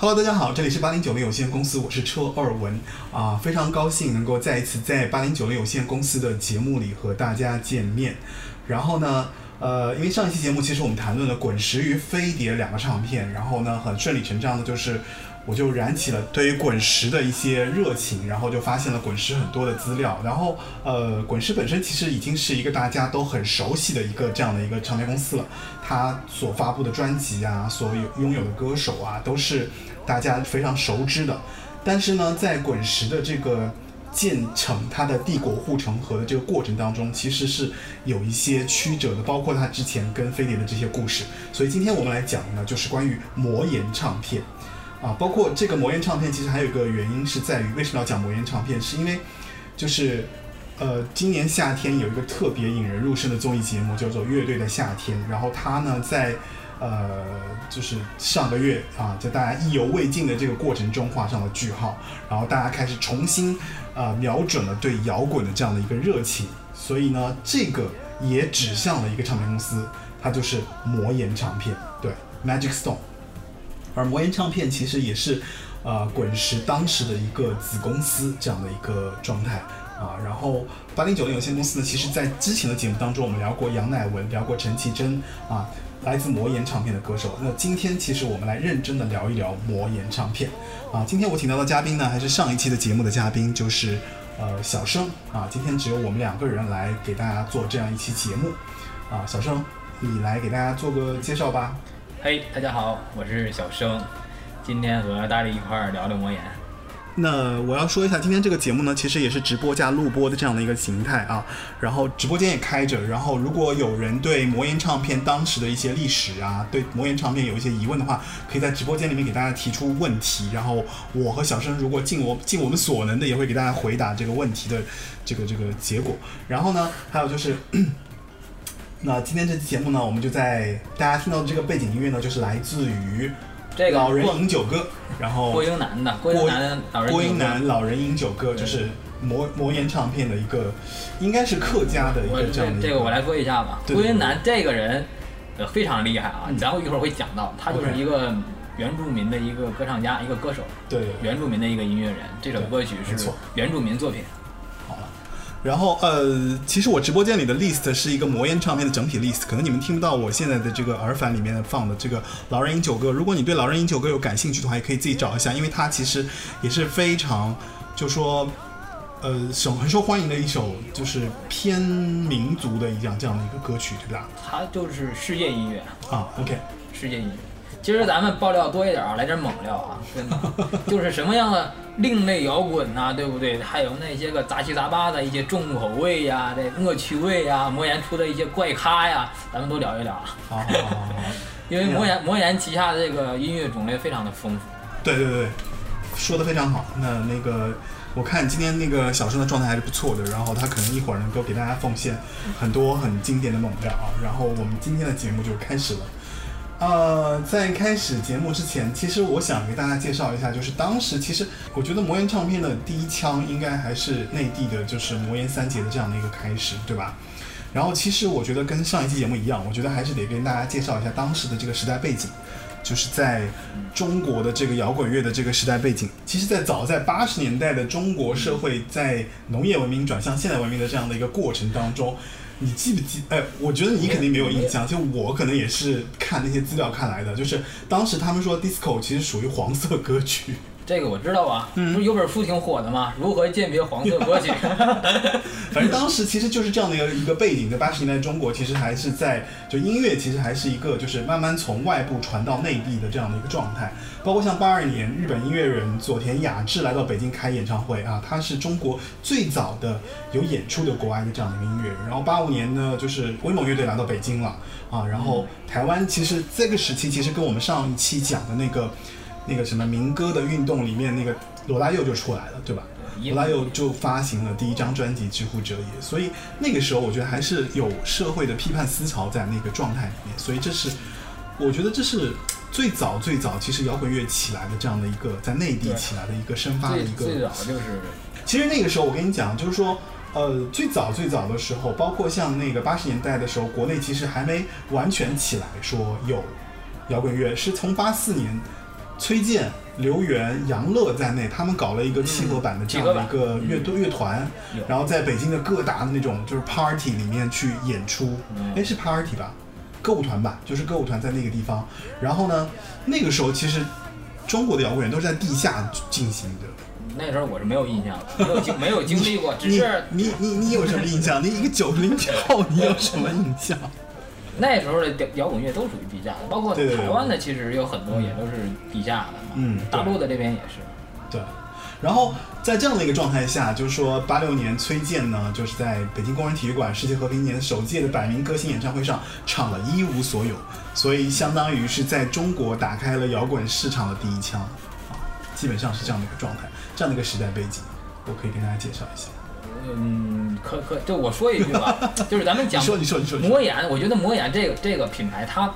Hello，大家好，这里是八零九零有限公司，我是车二文啊，非常高兴能够再一次在八零九零有限公司的节目里和大家见面。然后呢，呃，因为上一期节目其实我们谈论了滚石与飞碟两个唱片，然后呢，很顺理成章的就是我就燃起了对于滚石的一些热情，然后就发现了滚石很多的资料。然后呃，滚石本身其实已经是一个大家都很熟悉的一个这样的一个唱片公司了，它所发布的专辑啊，所有拥有的歌手啊，都是。大家非常熟知的，但是呢，在滚石的这个建成它的帝国护城河的这个过程当中，其实是有一些曲折的，包括它之前跟飞碟的这些故事。所以今天我们来讲呢，就是关于魔岩唱片啊，包括这个魔岩唱片，其实还有一个原因是在于为什么要讲魔岩唱片，是因为就是呃，今年夏天有一个特别引人入胜的综艺节目叫做《乐队的夏天》，然后它呢在。呃，就是上个月啊，在大家意犹未尽的这个过程中画上了句号，然后大家开始重新啊瞄准了对摇滚的这样的一个热情，所以呢，这个也指向了一个唱片公司，它就是魔岩唱片，对，Magic Stone。而魔岩唱片其实也是呃滚石当时的一个子公司这样的一个状态啊。然后八零九零有限公司呢，其实在之前的节目当中，我们聊过杨乃文，聊过陈绮贞啊。来自魔岩唱片的歌手，那今天其实我们来认真的聊一聊魔岩唱片啊。今天我请到的嘉宾呢，还是上一期的节目的嘉宾，就是呃小生啊。今天只有我们两个人来给大家做这样一期节目啊。小生，你来给大家做个介绍吧。嘿，大家好，我是小生，今天和大力一块儿聊聊魔岩。那我要说一下，今天这个节目呢，其实也是直播加录播的这样的一个形态啊。然后直播间也开着，然后如果有人对魔岩唱片当时的一些历史啊，对魔岩唱片有一些疑问的话，可以在直播间里面给大家提出问题。然后我和小生如果尽我尽我们所能的，也会给大家回答这个问题的这个这个结果。然后呢，还有就是，那今天这期节目呢，我们就在大家听到的这个背景音乐呢，就是来自于。这个老人饮酒歌，然后郭英男的郭英男老人郭英男老人饮酒歌就是魔魔岩唱片的一个，应该是客家的一个这样的。这个我来说一下吧。郭英男这个人呃非常厉害啊，咱们一会儿会讲到，他就是一个原住民的一个歌唱家，一个歌手，对原住民的一个音乐人。这首歌曲是原住民作品。然后呃，其实我直播间里的 list 是一个魔岩唱片的整体 list，可能你们听不到我现在的这个耳返里面放的这个老人饮酒歌。如果你对老人饮酒歌有感兴趣的话，也可以自己找一下，因为它其实也是非常，就说呃，受很受欢迎的一首，就是偏民族的一样这样的一个歌曲，对吧？它就是世界音乐啊，OK，世界音乐。其实咱们爆料多一点啊，来点猛料啊，真的，就是什么样的。另类摇滚呐，对不对？还有那些个杂七杂八的一些重口味呀，这恶趣味呀，魔岩出的一些怪咖呀，咱们都聊一聊。好，因为魔岩魔岩旗下的这个音乐种类非常的丰富。对对对，说的非常好。那那个，我看今天那个小生的状态还是不错的，然后他可能一会儿能够给大家奉献很多很经典的猛料啊。然后我们今天的节目就开始了。呃，在开始节目之前，其实我想给大家介绍一下，就是当时其实我觉得魔岩唱片的第一枪应该还是内地的，就是魔岩三杰的这样的一个开始，对吧？然后其实我觉得跟上一期节目一样，我觉得还是得跟大家介绍一下当时的这个时代背景，就是在中国的这个摇滚乐的这个时代背景。其实，在早在八十年代的中国社会，在农业文明转向现代文明的这样的一个过程当中。你记不记？哎，我觉得你肯定没有印象，就我可能也是看那些资料看来的，就是当时他们说 disco 其实属于黄色歌曲。这个我知道啊，不是有本书挺火的吗？如何鉴别黄色 歌曲？反正当时其实就是这样的一个一个背景，在八十年代中国其实还是在就音乐其实还是一个就是慢慢从外部传到内地的这样的一个状态。包括像八二年日本音乐人佐田雅治来到北京开演唱会啊，他是中国最早的有演出的国外的这样的一个音乐人。然后八五年呢，就是威猛乐队来到北京了啊，然后台湾其实这个时期其实跟我们上一期讲的那个。那个什么民歌的运动里面，那个罗大佑就出来了，对吧？罗大佑就发行了第一张专辑《知乎者也》，所以那个时候我觉得还是有社会的批判思潮在那个状态里面，所以这是我觉得这是最早最早其实摇滚乐起来的这样的一个在内地起来的一个生发的一个。最早就是，其实那个时候我跟你讲，就是说，呃，最早最早的时候，包括像那个八十年代的时候，国内其实还没完全起来，说有摇滚乐，是从八四年。崔健、刘源、杨乐在内，他们搞了一个契合版的这样的一个嗯乐队乐团，然后在北京的各大的那种就是 party 里面去演出，嗯哎、是 party 吧？歌舞团吧，就是歌舞团在那个地方。然后呢，那个时候其实中国的摇滚乐都是在地下进行的。那时候我是没有印象的，没有经没有经历过，只你是你你你有什么印象？你一个九零后，你有什么印象？那时候的摇摇滚乐都属于地下的，包括台湾的其实有很多也都是地下的嘛，嗯大陆的这边也是。对，然后在这样的一个状态下，就是说八六年崔健呢，就是在北京工人体育馆世界和平年首届的百名歌星演唱会上唱了《一无所有》，所以相当于是在中国打开了摇滚市场的第一枪啊，基本上是这样的一个状态，这样的一个时代背景，我可以跟大家介绍一下。嗯，可可就我说一句吧，就是咱们讲说，你说，你说，你说魔眼，我觉得魔眼这个这个品牌，它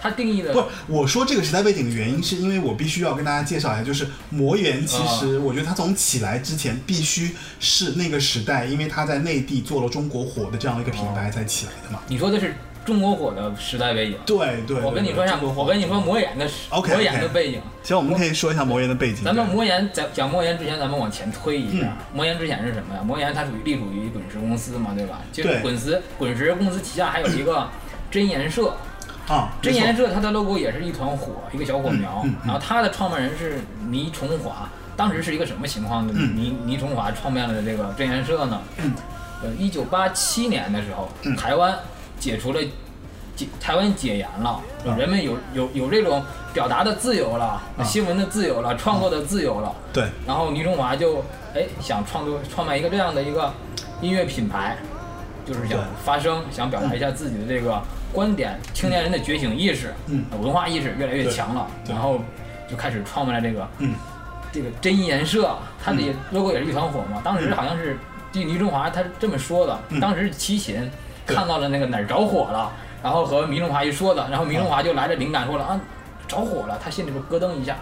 它定义的不是，我说这个时代背景的原因，是因为我必须要跟大家介绍一下，就是魔岩，其实我觉得它从起来之前，必须是那个时代，因为它在内地做了中国火的这样的一个品牌才起来的嘛。你说的是中国火的时代背景。对对，我跟你说一下，我跟你说魔岩的时魔岩的背景。其实我们可以说一下魔岩的背景。咱们魔岩在讲魔岩之前，咱们往前推一下嗯。魔岩之前是什么呀？魔岩它属于隶属于滚石公司嘛，对吧？就是滚石滚石公司旗下还有一个 真言社，啊，真言社它的 logo 也是一团火，一个小火苗然后它的创办人是倪崇华，当时是一个什么情况呢？嗯倪倪崇华创办了这个真言社呢？嗯呃，一九八七年的时候，嗯台湾解除了解台湾解严了，啊人们有有有这种表达的自由了，啊新闻的自由了，创作的自由了。对，然后倪中华就哎想创作创办一个这样的一个音乐品牌，就是想发声，想表达一下自己的这个观点，青年人的觉醒意识，嗯呃文化意识越来越强了，然后就开始创办了这个嗯这个真言社，他的也 logo 也是一团火嘛。当时嗯好像是据倪中华他是这么说的，嗯当时是齐秦对看到了那个哪儿着火了，然后和迷龙华一说的，然后迷龙华就来了灵感，说了啊着火了，他心里边咯噔一下，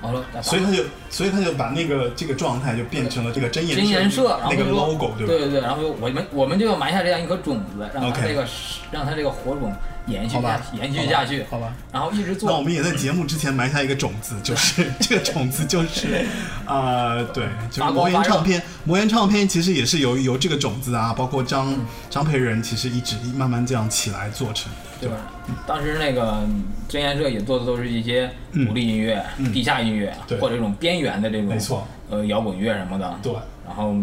完了所以他就，所以他就把那个这个状态就变成了这个真颜真言社，然后那个 logo，对吧？对对对，然后就我们我们就要埋下这样一颗种子，让它 OK 这个让它这个火种延续吧，延续下去，好吧。然后一直做。那我。们也在节目之前埋下一个种子，就是 这个种子就是，呃，对，就是魔岩唱片，魔岩唱片其实也是由由这个种子啊，包括张张培仁，其实一直慢慢这样起来做成的，对。吧？当时那个真言社也做的都是一些嗯。独立音乐、嗯。地下音乐，对。或者这种边缘的这种没错，呃摇滚乐什么的。对，然后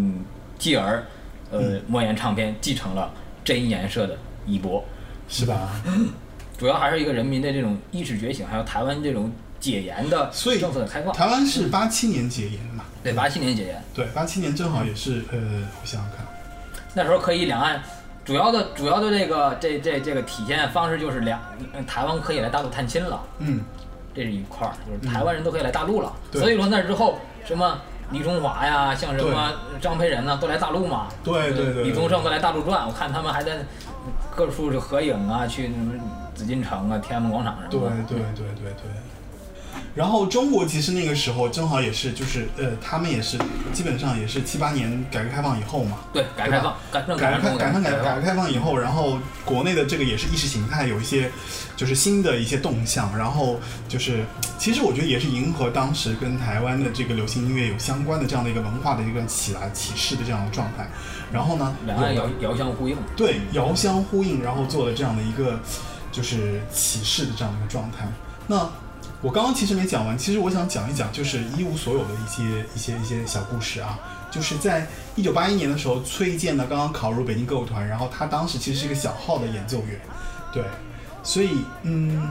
继而，呃，嗯。魔岩唱片继承了真言社的衣钵，是吧？主要还是一个人民的这种意识觉醒，还有台湾这种解严的政策的开放。台湾是八七年解严嘛？对，八七年解严，对，八七年正好也是，呃，我想想看，那时候可以两岸主要的主要的这个这这这个体现方式就是两呃台湾可以来大陆探亲了，嗯，这是一块儿，就是台湾人都可以来大陆了。对所以说那之后什么李中华呀，像什么张培仁呢，都来大陆嘛。对对对对李宗盛都来大陆转，我看他们还在各处是合影啊，去什么紫禁城啊、天安门广场什对么的。对对对对。然后中国其实那个时候正好也是，就是呃，他们也是基本上也是七八年改革开放以后嘛，对，改革开放，改革开改革改改改革开放以后，然后国内的这个也是意识形态有一些就是新的一些动向，然后就是其实我觉得也是迎合当时跟台湾的这个流行音乐有相关的这样的一个文化的一个起来起势的这样的状态。然后呢，两岸有遥遥相呼应。对遥相呼应，然后做了这样的一个就是启示的这样的一个状态。那我刚刚其实没讲完，其实我想讲一讲就是一无所有的一些一些一些小故事啊。就是在一九八一年的时候，崔健呢刚刚考入北京歌舞团，然后他当时其实是一个小号的演奏员，对，所以嗯，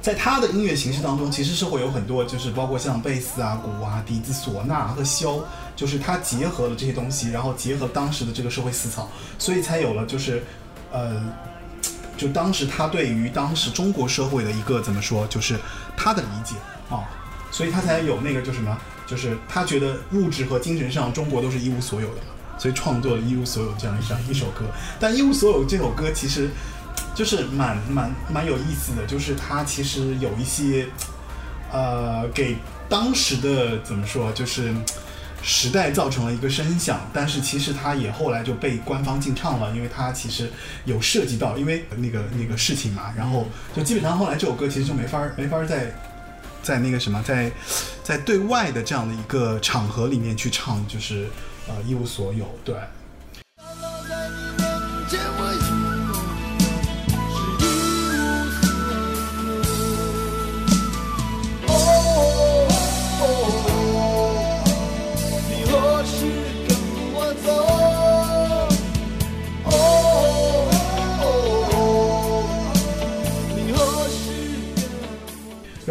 在他的音乐形式当中，其实是会有很多，就是包括像贝斯啊、鼓啊、笛子、唢呐和箫，就是他结合了这些东西，然后结合当时的这个社会思潮，所以才有了就是呃。就当时他对于当时中国社会的一个怎么说，就是他的理解啊，所以他才有那个就什么，就是他觉得物质和精神上中国都是一无所有的，所以创作了一无所有这样一张一首歌。但一无所有这首歌其实就是蛮蛮蛮有意思的，就是它其实有一些呃给当时的怎么说，就是。时代造成了一个声响，但是其实它也后来就被官方禁唱了，因为它其实有涉及到因为那个那个事情嘛，然后就基本上后来这首歌其实就没法没法在在那个什么，在在对外的这样的一个场合里面去唱，就是呃一无所有，对。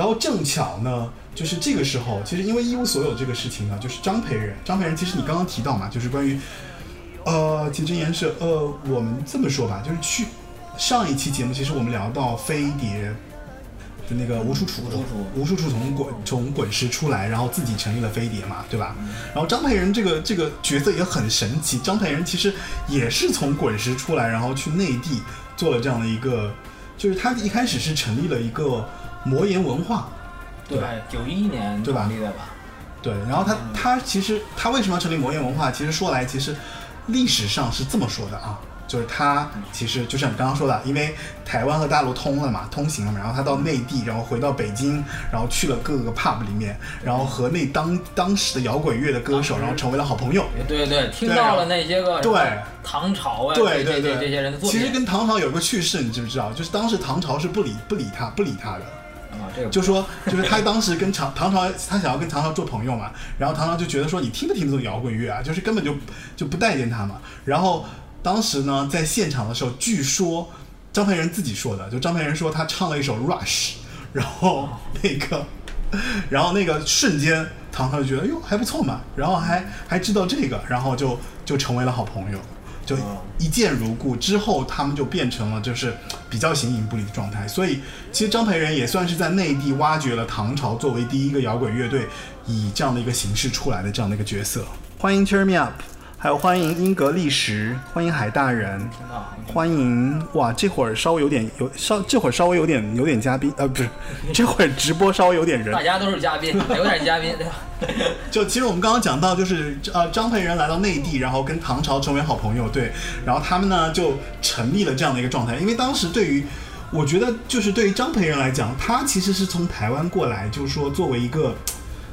然后正巧呢，就是这个时候，其实因为一无所有这个事情呢，就是张培仁，张培仁其实你刚刚提到嘛，就是关于，呃，其实言是，呃，我们这么说吧，就是去上一期节目，其实我们聊到飞碟的那个吴楚楚，吴楚楚从滚从滚石出来，然后自己成立了飞碟嘛，对吧？然后张培仁这个这个角色也很神奇，张培仁其实也是从滚石出来，然后去内地做了这样的一个，就是他一开始是成立了一个魔岩文化，对，九一年对吧？成立的吧？对，然后他他其实他为什么要成立魔岩文化？其实说来，其实历史上是这么说的啊，就是他其实就像你刚刚说的，因为台湾和大陆通了嘛，通行了嘛，然后他到内地，然后回到北京，然后去了各个 pub 里面，然后和那当当时的摇滚乐的歌手，然后成为了好朋友。对对，听到了那些个对。唐朝啊，对对对，这些人的作品，其实跟唐朝有个趣事，你知不知道？就是当时唐朝是不理不理他不理他的。就说就是他当时跟唐唐朝，他想要跟唐朝做朋友嘛，然后唐朝就觉得说你听不听得懂摇滚乐啊，就是根本就就不待见他嘛。然后当时呢，在现场的时候，据说张培仁自己说的，就张培仁说他唱了一首 Rush，然后那个，然后那个瞬间唐朝就觉得哟还不错嘛，然后还还知道这个，然后就就成为了好朋友。就一见如故，之后他们就变成了就是比较形影不离的状态。所以其实张培仁也算是在内地挖掘了唐朝作为第一个摇滚乐队以这样的一个形式出来的这样的一个角色。欢迎 Cheer Me Up，还有欢迎英格利什，欢迎海大人，欢迎哇！这会儿稍微有点有稍这会儿稍微有点有点嘉宾呃不是，这会儿直播稍微有点人大。家都是嘉宾，有点嘉宾，对吧？就其实我们刚刚讲到，就是呃张培仁来到内地，然后跟唐朝成为好朋友，对，然后他们呢就成立了这样的一个状态。因为当时对于，我觉得就是对于张培仁来讲，他其实是从台湾过来，就是说作为一个，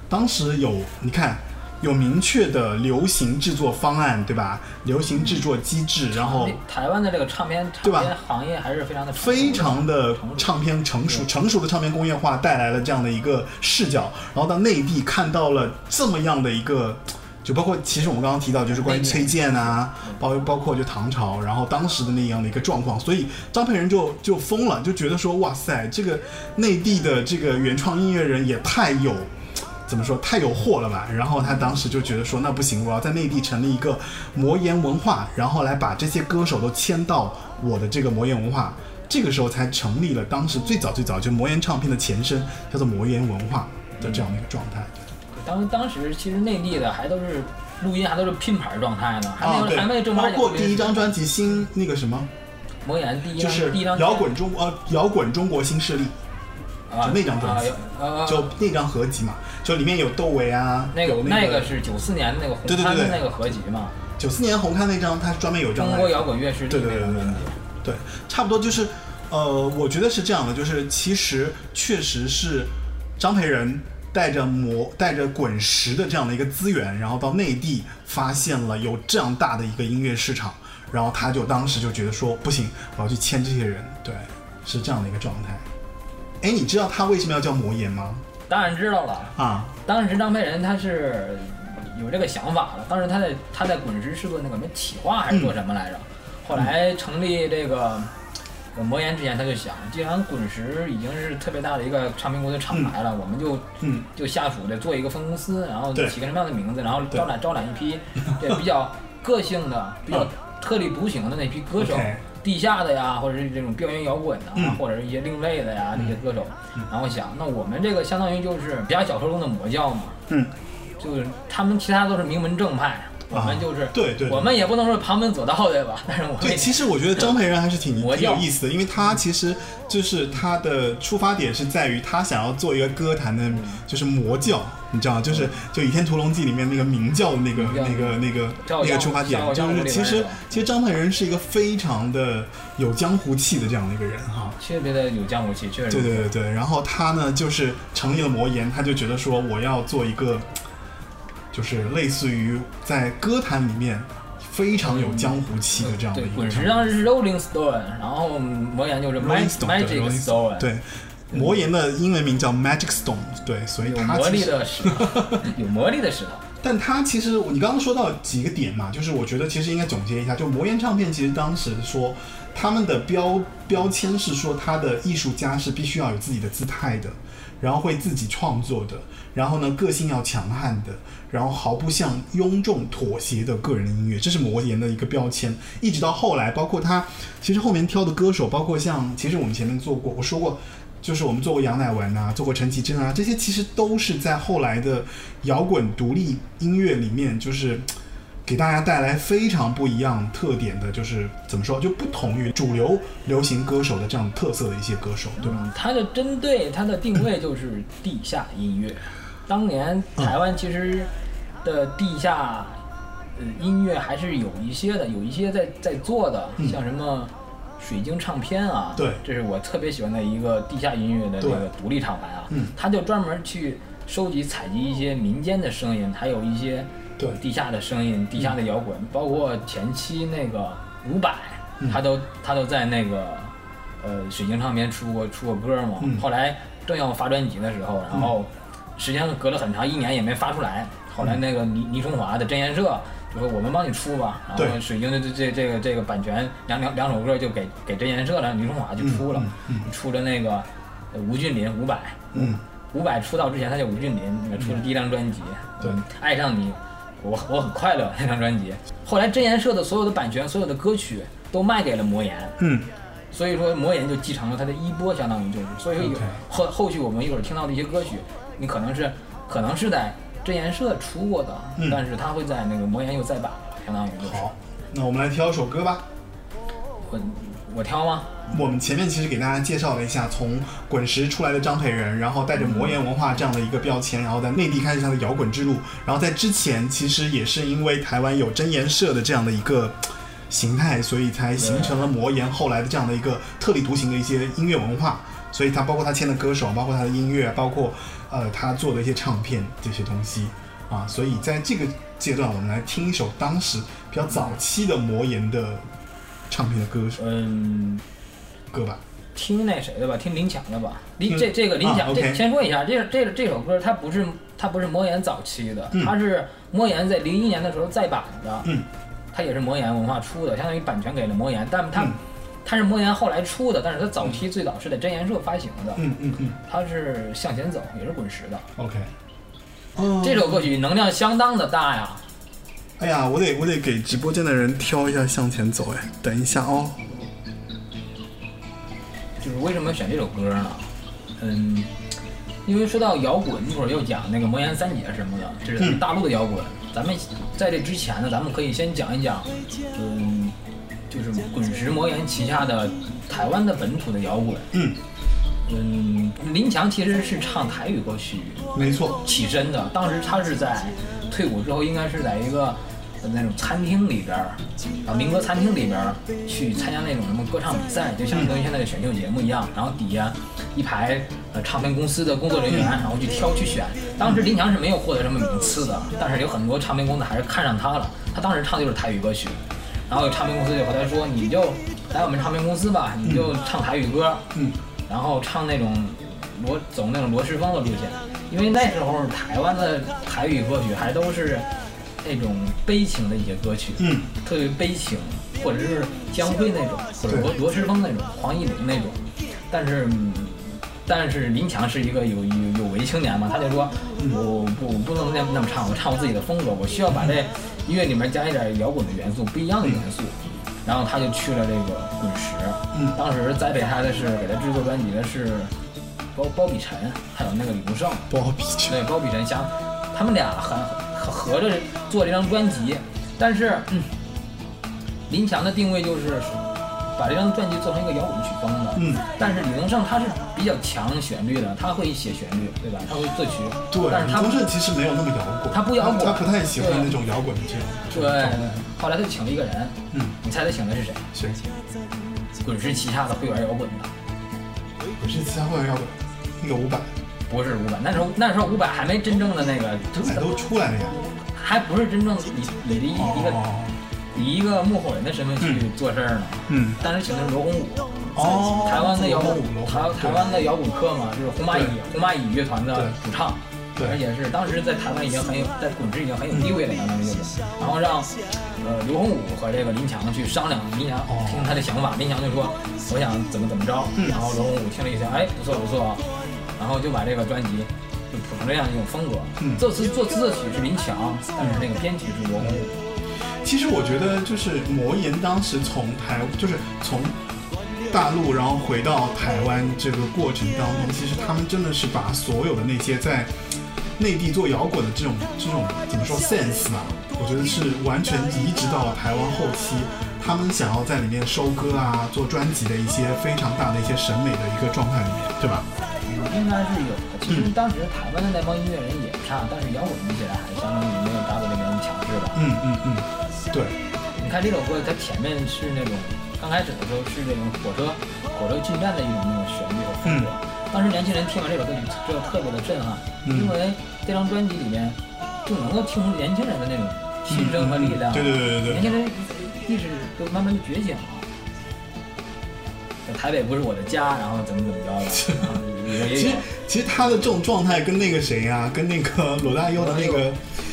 当时有你看有明确的流行制作方案，对吧？流行制作机制，然后台湾的这个唱片对吧行业还是非常的的非常的唱片成熟成熟的唱片工业化带来了这样的一个视角，然后到内地看到了这么样的一个，就包括其实我们刚刚提到就是关于崔健啊，包包括就唐朝，然后当时的那样的一个状况，所以张培仁就就疯了，就觉得说哇塞，这个内地的这个原创音乐人也太有。怎么说太有货了吧？然后他当时就觉得说，那不行，我要在内地成立一个魔岩文化，然后来把这些歌手都签到我的这个魔岩文化。这个时候才成立了当时最早最早就魔岩唱片的前身，叫做魔岩文化的这样的一个状态。当当时其实内地的还都是录音，还都是拼盘状态呢，还没有、啊，还没有正，包八经括第一张专辑新那个什么，魔岩第一张就是第一张摇滚中呃摇滚中国新势力，啊就那张专辑就那张合集嘛，就里面有窦唯啊，那个有那个是九四年的那个红对对那个合集嘛，九四年红磡那张，它是专门有一张来中国摇滚乐势力对对对对对。对，差不多就是，呃，我觉得是这样的，就是其实确实是张培仁带着魔带着滚石的这样的一个资源，然后到内地发现了有这样大的一个音乐市场，然后他就当时就觉得说不行，我要去签这些人，对，是这样的一个状态。哎，你知道他为什么要叫魔岩吗？当然知道了，啊，当时张培仁他是有这个想法了，当时他在他在滚石是做那个什么企划还是做什么来着？后来成立这个呃魔岩之前，他就想，既然滚石已经是特别大的一个唱片公司厂牌了，我们就嗯，就下属的做一个分公司，然后起个什么样的名字，然后招揽招揽一批对比较个性的、比较嗯。特立独行的那批歌手地下的呀，或者是这种边缘摇滚的或者是一些另类的呀，这些歌手。嗯。然后想，那我们这个相当于就是比较小说中的魔教嘛，嗯，就是他们其他都是名门正派，我们就是、对对我们也不能说旁门左道对吧？但是我们对，其实我觉得张培仁还是挺 挺有意思的，因为他其实就是他的出发点是在于他想要做一个歌坛的，就是魔教，你知道？就是就《倚天屠龙记》里面那个明教的那个那个那个那个出发点，就是其实其实张培仁是一个非常的有江湖气的这样的一个人哈。特别的有江湖气，确实对对对对，然后他呢就是成立了魔岩，他就觉得说我要做一个，就是类似于在歌坛里面非常有江湖气的这样的一，个滚石唱片。上是 Rolling Stone，然后魔岩就是 Magic Stone，对，魔岩的英文名叫 Magic Stone，对，所以有魔力的石头，有魔力的石头。但它其实你刚刚说到几个点嘛，就是我觉得其实应该总结一下，就魔岩唱片其实当时说他们的标标签是说他的艺术家是必须要有自己的姿态的，然后会自己创作的，然后呢个性要强悍的，然后毫不向庸众妥协的个人音乐，这是魔岩的一个标签。一直到后来，包括他其实后面挑的歌手，包括像其实我们前面做过，我说过。就是我们做过杨乃文啊，做过陈绮贞啊，这些其实都是在后来的摇滚独立音乐里面，就是给大家带来非常不一样特点的，就是怎么说，就不同于主流流行歌手的这样特色的一些歌手，对吧？嗯，它的针对它的定位就是地下音乐。当年台湾其实的地下呃音乐还是有一些的，有一些在在做的，嗯像什么水晶唱片啊，对。这是我特别喜欢的一个地下音乐的那个独立厂牌啊，嗯。他就专门去收集采集一些民间的声音，还有一些对。地下的声音、地下的摇滚，包括前期那个伍佰，嗯。他都他都在那个呃水晶唱片出过出过歌嘛。嗯。后来正要发专辑的时候，然后时间隔了很长，一年也没发出来。后来那个倪倪春华的真言社就说我们帮你出吧，然后水晶的这这这个这个版权两两两首歌就给给真言社了，李春华就出了，嗯出了那个呃吴俊霖伍佰。嗯，伍佰出道之前他叫吴俊霖，出了第一张专辑，对。嗯爱上你，我我很快乐那张专辑。后来真言社的所有的版权、所有的歌曲都卖给了魔岩，嗯，所以说魔岩就继承了他的衣钵，相当于就是，所以有后后续我们一会儿听到的一些歌曲，你可能是可能是在真言社出过的，嗯但是他会在那个魔岩又再版了，相当于就是。好，那我们来挑首歌吧。我我挑吗？我们前面其实给大家介绍了一下，从滚石出来的张培仁，然后带着魔岩文化这样的一个标签，然后在内地开始他的摇滚之路。然后在之前，其实也是因为台湾有真言社的这样的一个形态，所以才形成了魔岩后来的这样的一个特立独行的一些音乐文化。所以他包括他签的歌手，包括他的音乐，包括呃他做的一些唱片这些东西啊。所以在这个阶段，我们来听一首当时比较早期的魔岩的唱片的歌手嗯，歌吧。听那谁的吧，听林强的吧。林听这这个林强，啊这先说一下，这这这首歌它不是它不是魔岩早期的，嗯它是魔岩在零一年的时候再版的，嗯，它也是魔岩文化出的，相当于版权给了魔岩，但它、嗯它是魔岩后来出的，但是它早期最早是在真言社发行的，嗯嗯嗯它是向前走，也是滚石的。，OK。哦这首歌曲能量相当的大呀，哎呀，我得我得给直播间的人挑一下向前走。哎，等一下哦。就是为什么选这首歌呢？嗯，因为说到摇滚，一会儿又讲那个魔岩三杰什么的，这是嗯大陆的摇滚。咱们在这之前呢，咱们可以先讲一讲，嗯，就是滚石魔岩旗下的台湾的本土的摇滚。嗯，嗯，林强其实是唱台语歌曲没错。起身的，当时他是在退伍之后，应该是在一个呃那种餐厅里边儿，啊民歌餐厅里边儿去参加那种什么歌唱比赛，就相当于现在的选秀节目一样。然后底下一排呃唱片公司的工作人员，然后去挑去选。当时林强是没有获得什么名次的，但是有很多唱片公司还是看上他了。他当时唱的就是台语歌曲，然后有唱片公司就和他说：“你就来我们唱片公司吧，你就唱台语歌。”嗯，然后唱那种罗走那种罗时峰的路线，因为那时候台湾的台语歌曲还都是那种悲情的一些歌曲，嗯，特别悲情，或者是江蕙那种，或者罗罗时峰那种，黄义玲那种。但是，嗯但是林强是一个有有有为青年嘛，他就说，我不我不能那么那么唱，我唱我自己的风格，我需要把这音乐里面加一点摇滚的元素，不一样的元素。然后他就去了这个滚石，嗯当时栽培他的是给他制作专辑的是包包比晨，还有那个李宗盛，包比晨。对，包比晨想，他们俩很合合着做这张专辑，但是，嗯，林强的定位就是把这张专辑做成一个摇滚曲风的。嗯，但是李宗盛他是比较强旋律的，他会写旋律，对吧？他会作曲。对，但是他李宗盛其实没有那么摇滚，他不摇滚他不太喜欢那种摇滚的这种。对后来他就请了一个人，嗯，你猜他请的是谁？谁？滚石旗下的会玩摇滚的，滚石旗下会员摇滚，那个伍佰，不是伍佰。那时候那时候伍佰还没真正的那个，伍佰都出来了呀。还不是真正李李的一一个哦以一个幕后人的身份去做事儿呢。嗯，当时请的是罗红武，哦，台湾的摇滚台台湾的摇滚客嘛，就是红蚂蚁红蚂蚁乐团的主唱，对。而且是当时在台湾已经很有，在滚石已经很有地位了，相当于就是，然后让呃刘洪武和这个林强去商量，林强哦。听他的想法，林强就说我想怎么怎么着，嗯。然后罗洪武听了一下，哎不错不错，然后就把这个专辑就谱成这样一种风格。嗯。作词作词作曲是林强，但是那个编曲是罗洪武。其实我觉得就是魔岩当时从台，就是从大陆然后回到台湾这个过程当中，其实他们真的是把所有的那些在内地做摇滚的这种这种怎么说 sense 吧，我觉得是完全移植到了台湾后期，他们想要在里面收割啊、做专辑的一些非常大的一些审美的一个状态里面，对吧？应该是有的。其实当时台湾的那帮音乐人也不差，但是摇滚比起来还是相当于没有大陆那边强势吧。嗯嗯嗯，对，你看这首歌，它前面是那种刚开始的时候是那种火车火车进站的一种那种旋律和风格。当时年轻人听完这首歌曲之后特别的震撼，嗯因为这张专辑里面就能够听出年轻人的那种心声和力量。对对对对对，年轻人意识都慢慢的觉醒了。台北不是我的家，然后怎么怎么着的，其实其实他的这种状态跟那个谁呀、跟那个罗大佑的那个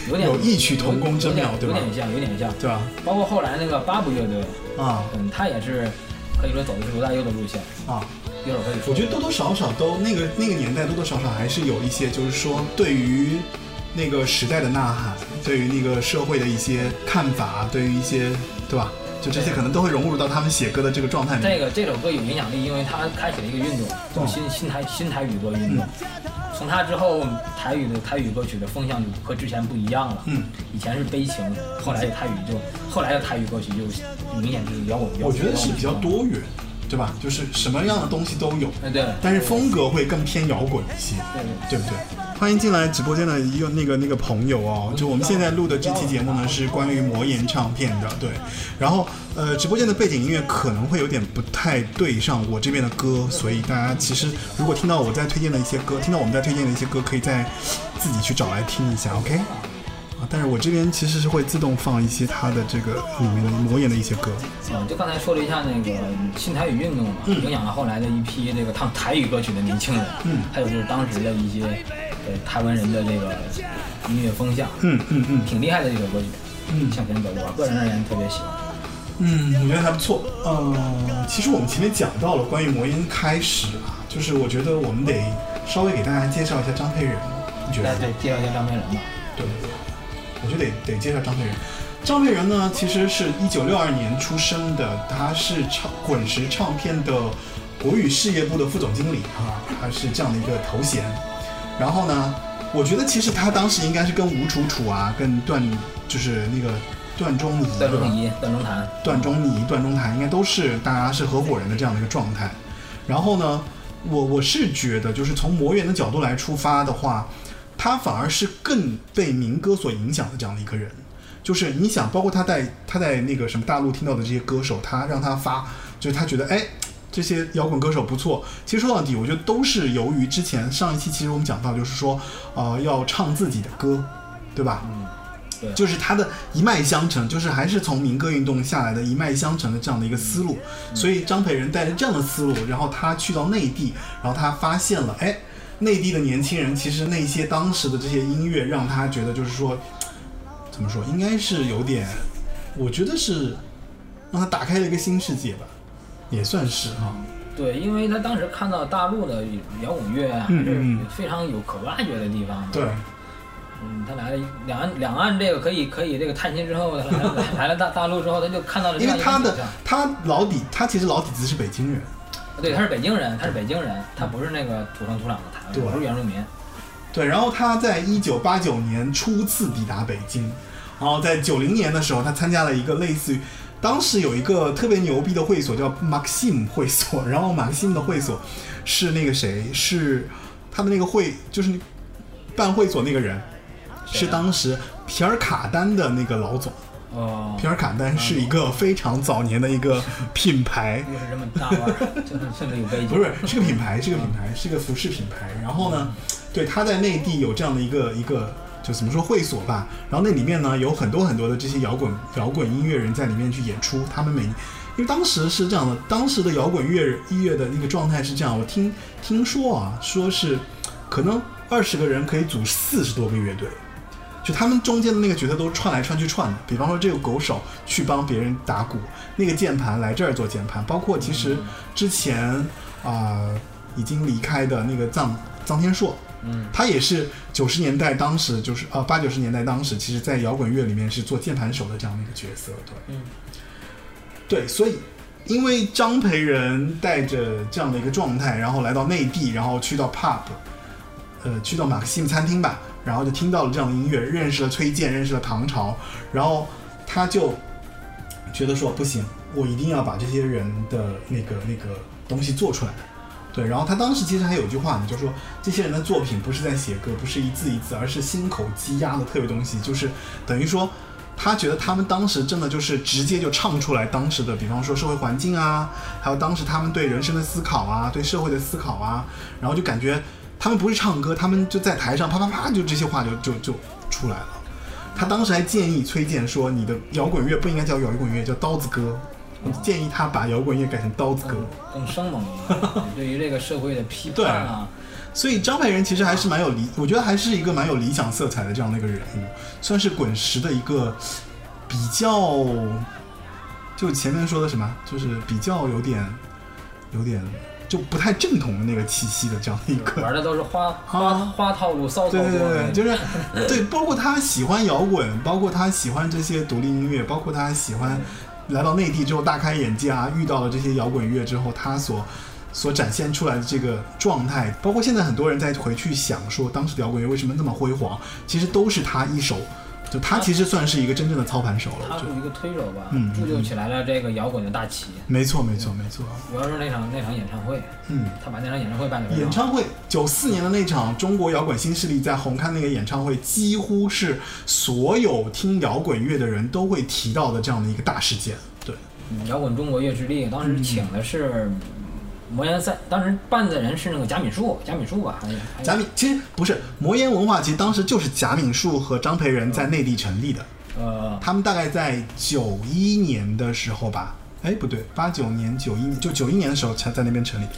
有点有异曲同工之妙有对吧点有点像，有点像。对吧？包括后来那个八部乐队，啊嗯，他也是可以说走的是罗大佑的路线，啊，一会儿可以说。我觉得多多少少都那个那个年代多多少少还是有一些，就是说对于那个时代的呐喊，对于那个社会的一些看法，对于一些对吧？就这些可能都会融入到他们写歌的这个状态里。这个这首歌有影响力，因为它开启了一个运动，新新台新台语歌运动。从它之后，台语的台语歌曲的风向就和之前不一样了。嗯，以前是悲情，后来的台语就后来的台语歌曲就明显就是摇滚。摇滚我觉得是比较。多元，对吧？就是什么样的东西都有，哎，对，但是风格会更偏摇滚一些。对对。对不对？欢迎进来直播间的一个那个那个朋友哦，就我们现在录的这期节目呢是关于魔岩唱片的，对。然后呃，直播间的背景音乐可能会有点不太对上我这边的歌，所以大家其实如果听到我在推荐的一些歌，听到我们在推荐的一些歌，可以再自己去找来听一下，OK？啊，但是我这边其实是会自动放一些它的这个里面的魔岩的一些歌。嗯，就刚才说了一下那个新台语运动嘛，影响了后来的一批这个唱台语歌曲的年轻人，嗯，还有就是当时的一些呃台湾人的这个音乐风向，嗯嗯嗯挺厉害的这首歌曲，嗯向前走，我个人而言特别喜欢。嗯，我觉得还不错。呃，其实我们前面讲到了关于魔音开始啊，就是我觉得我们得稍微给大家介绍一下张佩仁，你觉得来？对，介绍一下张培仁吧。对，我觉得得得介绍张佩仁。张佩仁呢，其实是一九六二年出生的，他是唱滚石唱片的国语事业部的副总经理啊，他是这样的一个头衔。然后呢，我觉得其实他当时应该是跟吴楚楚啊，跟段就是那个段中仪，段中仪、段中谭，段中仪、段中谭应该都是大家是合伙人的这样的一个状态。然后呢，我我是觉得，就是从魔源的角度来出发的话，他反而是更被民歌所影响的这样的一个人。就是你想，包括他在他在那个什么大陆听到的这些歌手，他让他发，就是他觉得哎。这些摇滚歌手不错，其实说到底，我觉得都是由于之前上一期其实我们讲到，就是说，呃，要唱自己的歌，对吧？嗯，对，就是他的一脉相承，就是还是从民歌运动下来的一脉相承的这样的一个思路。所以张培仁带着这样的思路，然后他去到内地，然后他发现了，哎，内地的年轻人其实那些当时的这些音乐，让他觉得就是说，怎么说，应该是有点，我觉得是让他打开了一个新世界吧，也算是哈。对，因为他当时看到大陆的摇滚乐啊，还是非常有可挖掘的地方。对，嗯，他来了两岸两岸这个可以可以这个探亲之后，他来来了大大陆之后，他就看到了因为他的他老底，他其实老底子是北京人。对，他是北京人，他是北京人，他不是那个土生土长的台湾对人，不是原住民。对，然后他在一九八九年初次抵达北京，然后在九零年的时候，他参加了一个类似于，当时有一个特别牛逼的会所叫 Maxim 会所，然后 Maxim 的会所是那个谁，是他的那个会，就是办会所那个人，啊是当时皮尔卡丹的那个老总。哦皮，尔卡丹是一个非常早年的一个品牌，又是这么大腕儿，真的真的有背景。不是，是个品牌，是个品牌，是个服饰品牌。然后呢，对，他在内地有这样的一个一个，就怎么说会所吧。然后那里面呢有很多很多的这些摇滚摇滚音乐人在里面去演出。他们每，因为当时是这样的，当时的摇滚乐音乐的那个状态是这样。我听听说啊，说是可能二十个人可以组四十多个乐队。就他们中间的那个角色都串来串去串的，比方说这个鼓手去帮别人打鼓，那个键盘来这儿做键盘，包括其实之前啊、已经离开的那个臧臧天朔，嗯，他也是九十年代当时就是呃八九十年代当时，其实在摇滚乐里面是做键盘手的这样的一个角色，对，嗯，对，所以因为张培仁带着这样的一个状态，然后来到内地，然后去到 pub，呃，去到马克西姆餐厅吧，然后就听到了这样的音乐，认识了崔健，认识了唐朝，然后他就觉得说不行，我一定要把这些人的那个那个东西做出来。对，然后他当时其实还有一句话呢，就是说这些人的作品不是在写歌，不是一字一字，而是心口积压的特别东西，就是等于说他觉得他们当时真的就是直接就唱出来当时的，比方说社会环境啊，还有当时他们对人生的思考啊，对社会的思考啊，然后就感觉他们不是唱歌，他们就在台上啪啪啪就这些话就就就出来了。他当时还建议崔健说：“你的摇滚乐不应该叫摇滚乐，叫刀子歌。”建议他把摇滚乐改成刀子歌。更生猛一点。对于这个社会的批判啊，所以张培仁其实还是蛮有理，我觉得还是一个蛮有理想色彩的这样的一个人物，算是滚石的一个比较，就前面说的什么，就是比较有点有点就不太正统的那个气息的这样的一个。玩的都是花花啊花套路、骚操对作。对对，就是对，包括他喜欢摇滚，包括他喜欢这些独立音乐，包括他喜欢来到内地之后大开眼界啊，遇到了这些摇滚乐之后，他所所展现出来的这个状态，包括现在很多人在回去想说当时的摇滚乐为什么那么辉煌，其实都是他一手，就他其实算是一个真正的操盘手了。他是一个推手吧，嗯铸就起来了这个摇滚的大旗。没错，没错，没错。我要是那场那场演唱会，嗯，他把那场演唱会办得演唱会九四年的那场中国摇滚新势力在红磡那个演唱会，几乎是所有听摇滚乐的人都会提到的这样的一个大事件。对，嗯摇滚中国乐之力，当时请的是魔岩赛，当时办的人是那个贾敏树，贾敏树吧，贾敏其实不是魔岩文化，其实当时就是贾敏树和张培仁在内地成立的。呃他们大概在九一年的时候吧，哎，不对，八九年、九一年，就九一年的时候才在那边成立的。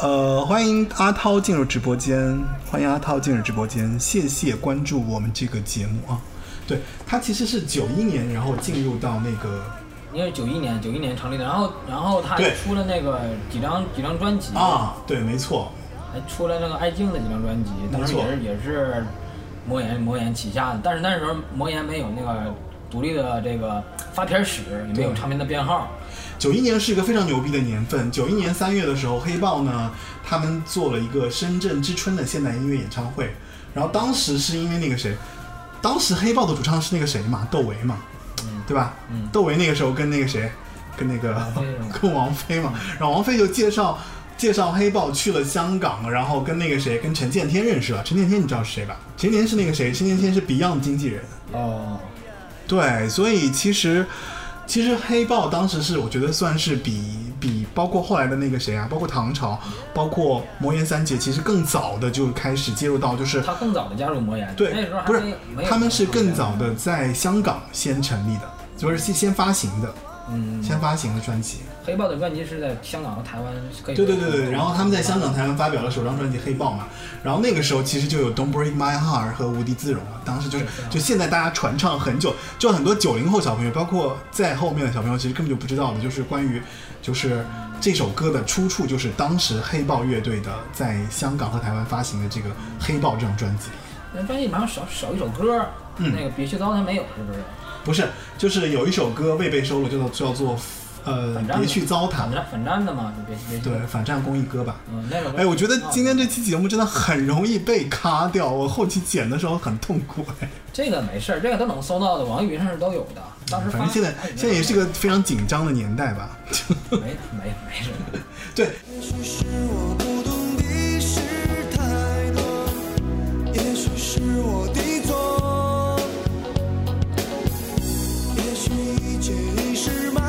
呃，欢迎阿涛进入直播间，欢迎阿涛进入直播间，谢谢关注我们这个节目啊。对他其实是九一年，然后进入到那个应该是九一年，九一年成立的，然后然后他还出了那个几张几张专辑，啊，对，没错，还出了那个《爱静》的几张专辑，当时也是也是魔岩魔岩旗下的，但是那时候魔岩没有那个独立的这个发片史，也没有唱片的编号，九一年是一个非常牛逼的年份。九一年三月的时候，黑豹呢，他们做了一个深圳之春的现代音乐演唱会。然后当时是因为那个谁，当时黑豹的主唱是那个谁嘛，窦唯嘛，嗯对吧？嗯窦唯那个时候跟那个谁，跟那个 跟王菲嘛，然后王菲就介绍介绍黑豹去了香港，然后跟那个谁，跟陈建天认识了。陈建天你知道是谁吧？陈建天是那个谁？陈建天是 Beyond 经纪人。哦，对，所以其实其实黑豹当时是我觉得算是比比包括后来的那个谁啊，包括唐朝，包括魔岩三杰，其实更早的就开始介入到就是他更早的加入魔岩，对那时候，不是他们是更早的在香港先成立的，就是先先发行的，嗯，先发行的专辑。黑豹的专辑是在香港和台湾可以对对对对，然后他们在香港、台湾发表了首张专辑《黑豹》嘛，然后那个时候其实就有《Don't Break My Heart》和《无地自容》了，当时就是就现在大家传唱很久，就很多九零后小朋友，包括在后面的小朋友，其实根本就不知道的，就是关于就是这首歌的出处，就是当时黑豹乐队的在香港和台湾发行的这个《黑豹》这张专辑。那专辑里面少少一首歌，嗯那个别去糟蹋没有，是不是？不是，就是有一首歌未被收录，叫做叫做呃别去糟蹋反，战反战的嘛，就别别去对，反战公益歌吧。嗯，那个。哎，我觉得今天这期节目真的很容易被卡掉，我后期剪的时候很痛苦。哎，这个没事儿，这个都能搜到的，网易云上是都有的。当时发反正现在现在也是个非常紧张的年代吧。没没没事儿。对，也许是我不懂的事太多，也许是我的错，也许一切已是慢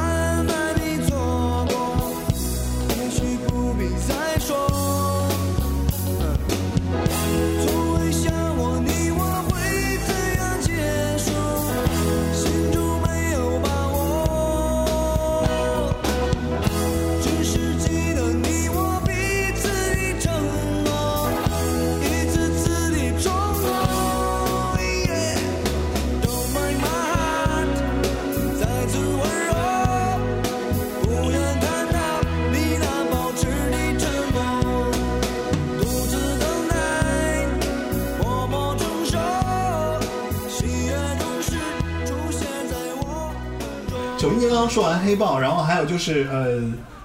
刚刚说完黑豹，然后还有就是呃，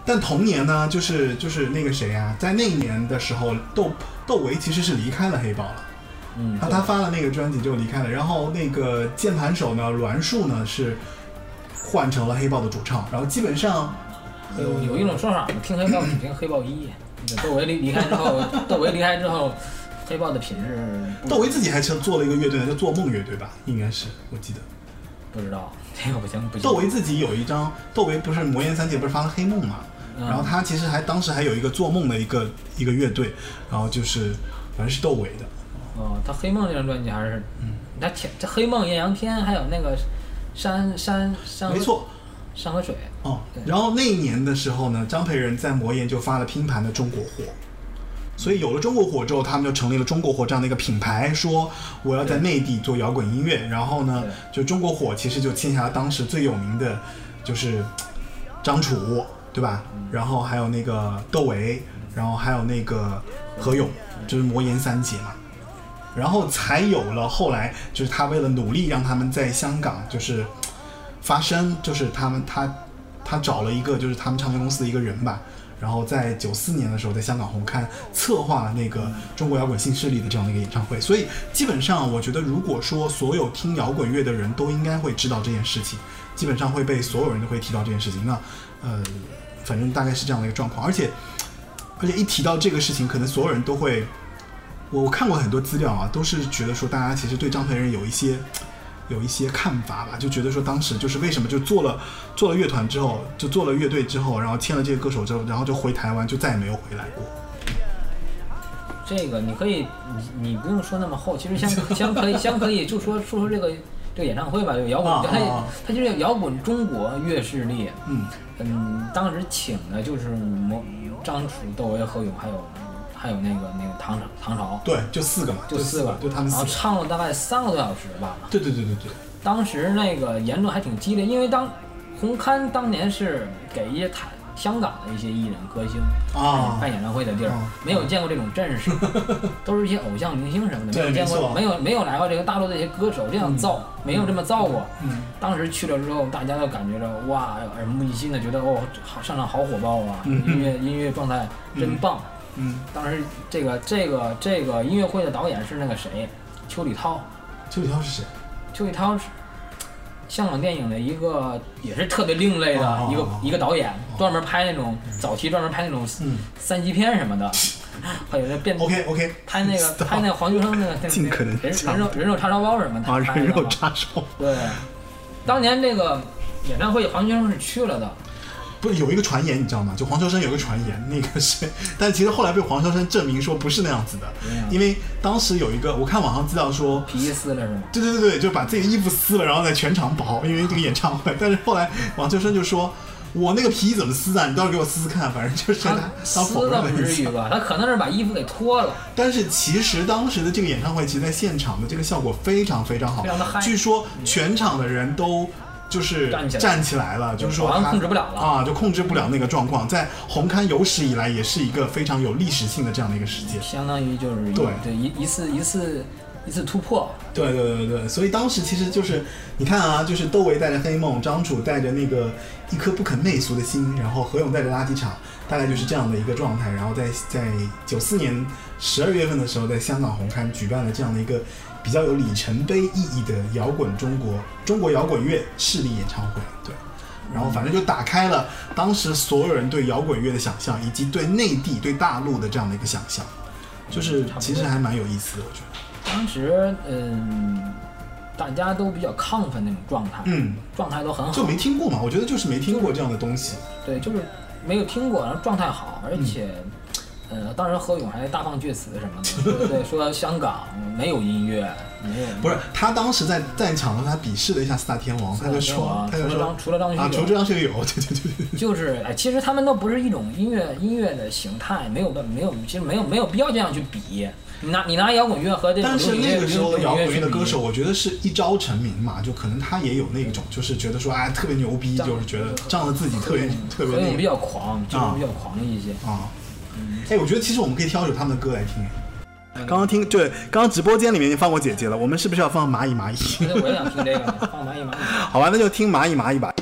但同年呢，就是就是那个谁啊，在那一年的时候，窦窦唯其实是离开了黑豹了。嗯，他他发了那个专辑就离开了，然后那个键盘手呢，栾树呢是换成了黑豹的主唱，然后基本上有有一种说法嘛，听黑豹只听黑豹一。窦唯离离开之后，窦唯离开之后，黑豹的品质窦唯自己还成做了一个乐队呢，叫做梦乐队吧，应该是我记得。不知道，这个不行不行。窦唯自己有一张，窦唯不是魔岩三杰不是发了黑梦嘛，嗯。然后他其实还当时还有一个做梦的一个一个乐队，然后就是反正是窦唯的，哦，他黑梦这张专辑还是，嗯，他前这黑梦、艳阳天，还有那个山山山没错。山和水，哦对，然后那一年的时候呢，张培仁在魔岩就发了拼盘的《中国火》，所以有了中国火之后，他们就成立了中国火这样的一个品牌，说我要在内地做摇滚音乐。然后呢，就中国火其实就签下了当时最有名的，就是张楚，对吧？然后还有那个窦唯，然后还有那个何勇，就是魔岩三杰嘛。然后才有了后来，就是他为了努力让他们在香港就是发声，就是他们他他找了一个就是他们唱片公司的一个人吧，然后在九四年的时候在香港红磡策划了那个中国摇滚新势力的这样的一个演唱会，所以基本上我觉得如果说所有听摇滚乐的人都应该会知道这件事情，基本上会被所有人都会提到这件事情。那呃，反正大概是这样的一个状况，而且而且一提到这个事情，可能所有人都会。我看过很多资料啊，都是觉得说大家其实对张培仁有一些有一些看法吧，就觉得说当时就是为什么就做了做了乐团之后，就做了乐队之后，然后签了这个歌手之后，然后就回台湾，就再也没有回来过。这个你可以，你你不用说那么厚，其实先先 可以先可以就说说说这个这个演唱会吧，就摇滚，它啊啊啊。它就是摇滚中国乐势力，嗯。嗯，当时请的就是魔张楚、窦唯、何勇，还有还有那个那个唐朝唐朝，对，就四个嘛，就四个，就他们然后。唱了大概三个多小时吧。对对对对对，当时那个言论还挺激烈，因为当红磡当年是给一些台香港的一些艺人歌星啊办演唱会的地儿啊，没有见过这种阵势，都是一些偶像明星什么的，没 有见过，没有没有来过这个大陆的一些歌手这样造，没有这么造过。嗯当时去了之后，大家都感觉着哇，耳目一新的，觉得哦，好上场好火爆啊，嗯音乐音乐状态真棒。嗯，当时这个这个这个音乐会的导演是那个谁，邱礼涛。邱礼涛是谁？邱礼涛是香港电影的一个也是特别另类的一个、一个导演，专门拍那种早期专门拍那种嗯。三级片什么的，还有那变，OK OK，拍那个拍那个 黄秋生那个那个尽可能人人肉人肉叉烧包什么的，啊，人肉叉烧。对，当年这个演唱会黄秋生是去了的，不是有一个传言，你知道吗？就黄秋生有一个传言，那个是，但其实后来被黄秋生证明说不是那样子的，因为当时有一个我看网上资料说，皮衣撕了是吗？对对对对，就把自己的衣服撕了，然后在全场跑，因为这个演唱会。但是后来黄秋生就说：“我那个皮衣怎么撕啊？你倒是给我撕撕看。”反正就是他 他撕了一下。至于吧，他可能是把衣服给脱了。但是其实当时的这个演唱会，其实在现场的这个效果非常非常好常的嗨，据说全场的人都。就是站起来了，就是说好像他控制不了了啊，就控制不了那个状况，在红磡有史以来也是一个非常有历史性的这样的一个事件。相当于就是对对一一次一次一次突破。对对对对，所以当时其实就是你看啊，就是窦唯带着黑梦，张楚带着那个一颗不肯媚俗的心，然后何勇带着垃圾场，大概就是这样的一个状态。然后在在九四年十二月份的时候，在香港红磡举办了这样的一个比较有里程碑意义的摇滚中国中国摇滚乐势力演唱会。对，然后反正就打开了当时所有人对摇滚乐的想象，以及对内地对大陆的这样的一个想象，就是其实还蛮有意思的，我觉得。当时，嗯，大家都比较亢奋那种状态，嗯，状态都很好，就没听过嘛，我觉得就是没听过这样的东西。对，就是没有听过，然后状态好，而且，呃，当时何勇还大放厥词什么的，对对，说香港没有音乐，没有，不是他当时在在场上，他鄙视了一下四大天王，他就说，他就说除了张除了张学友啊，除了张学友，对对对对，就是哎，其实他们都不是一种音乐音乐的形态，没有没有，其实没有没有必要这样去比。你拿你拿摇滚乐和这个但是那个时候流行摇滚乐的歌手，我觉得是一朝成名嘛，就可能他也有那种，就是觉得说哎特别牛逼，就是觉得仗着自己特别特别何勇比较狂，就是比较狂一些。啊。哎，我觉得其实我们可以挑一首他们的歌来听。刚刚听对，刚刚直播间里面已经放过姐姐了，我们是不是要放蚂蚁蚂蚁？我也想听这个，放蚂蚁蚂蚁。好吧，那就听蚂蚁蚂蚁吧。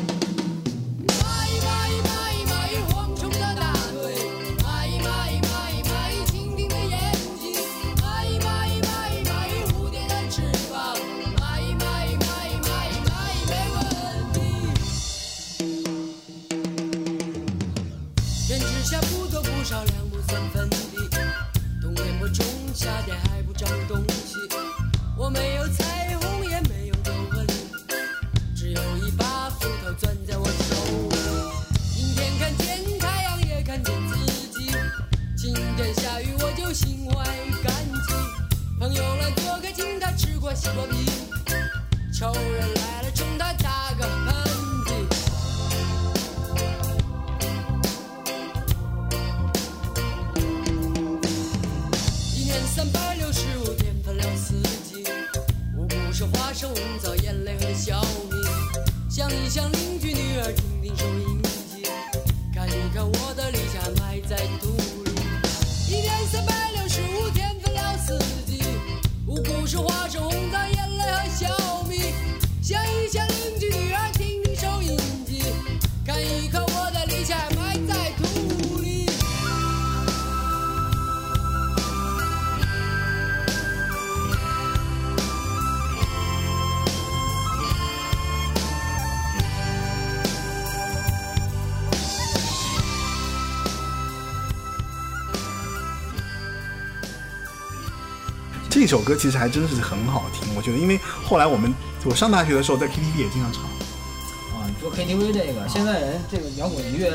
首歌其实还真是很好听，我觉得，因为后来我们我上大学的时候在 KTV 也经常唱。啊，你说 KTV 这个，现在人这个摇滚乐，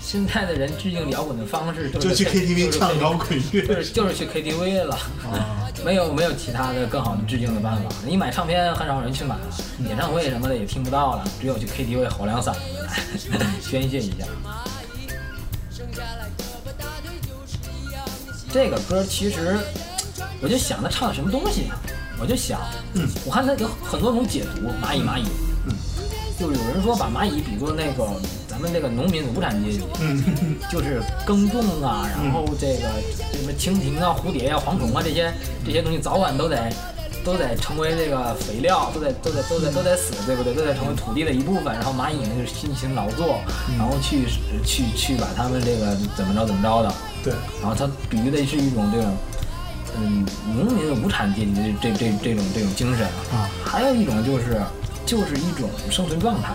现在的人致敬摇滚的方式就去 KTV 唱摇滚乐就是就是去 KTV 了，啊 没有没有其他的更好的致敬的办法。你买唱片很少人去买了，演唱会什么的也听不到了，只有去 KTV 吼两嗓子 宣泄一下。这个歌其实，我就想他唱的什么东西呢？我就想，嗯，我看他有很多种解读，蚂蚁蚂蚁，嗯，就有人说把蚂蚁比作那个咱们那个农民无产阶级，嗯，就是耕种啊，然后这个什么蜻蜓啊、蝴蝶啊、蝗虫啊这些这些东西，早晚都得都得成为这个肥料，都得都得都得都得死，对不对？都得成为土地的一部分。然后蚂蚁呢就是辛勤劳作，然后去去去把它们这个怎么着怎么着的。对，然后它比喻的是一种这种，嗯，农民的无产阶级的这这这种这种精神啊还有一种就是就是一种生存状态，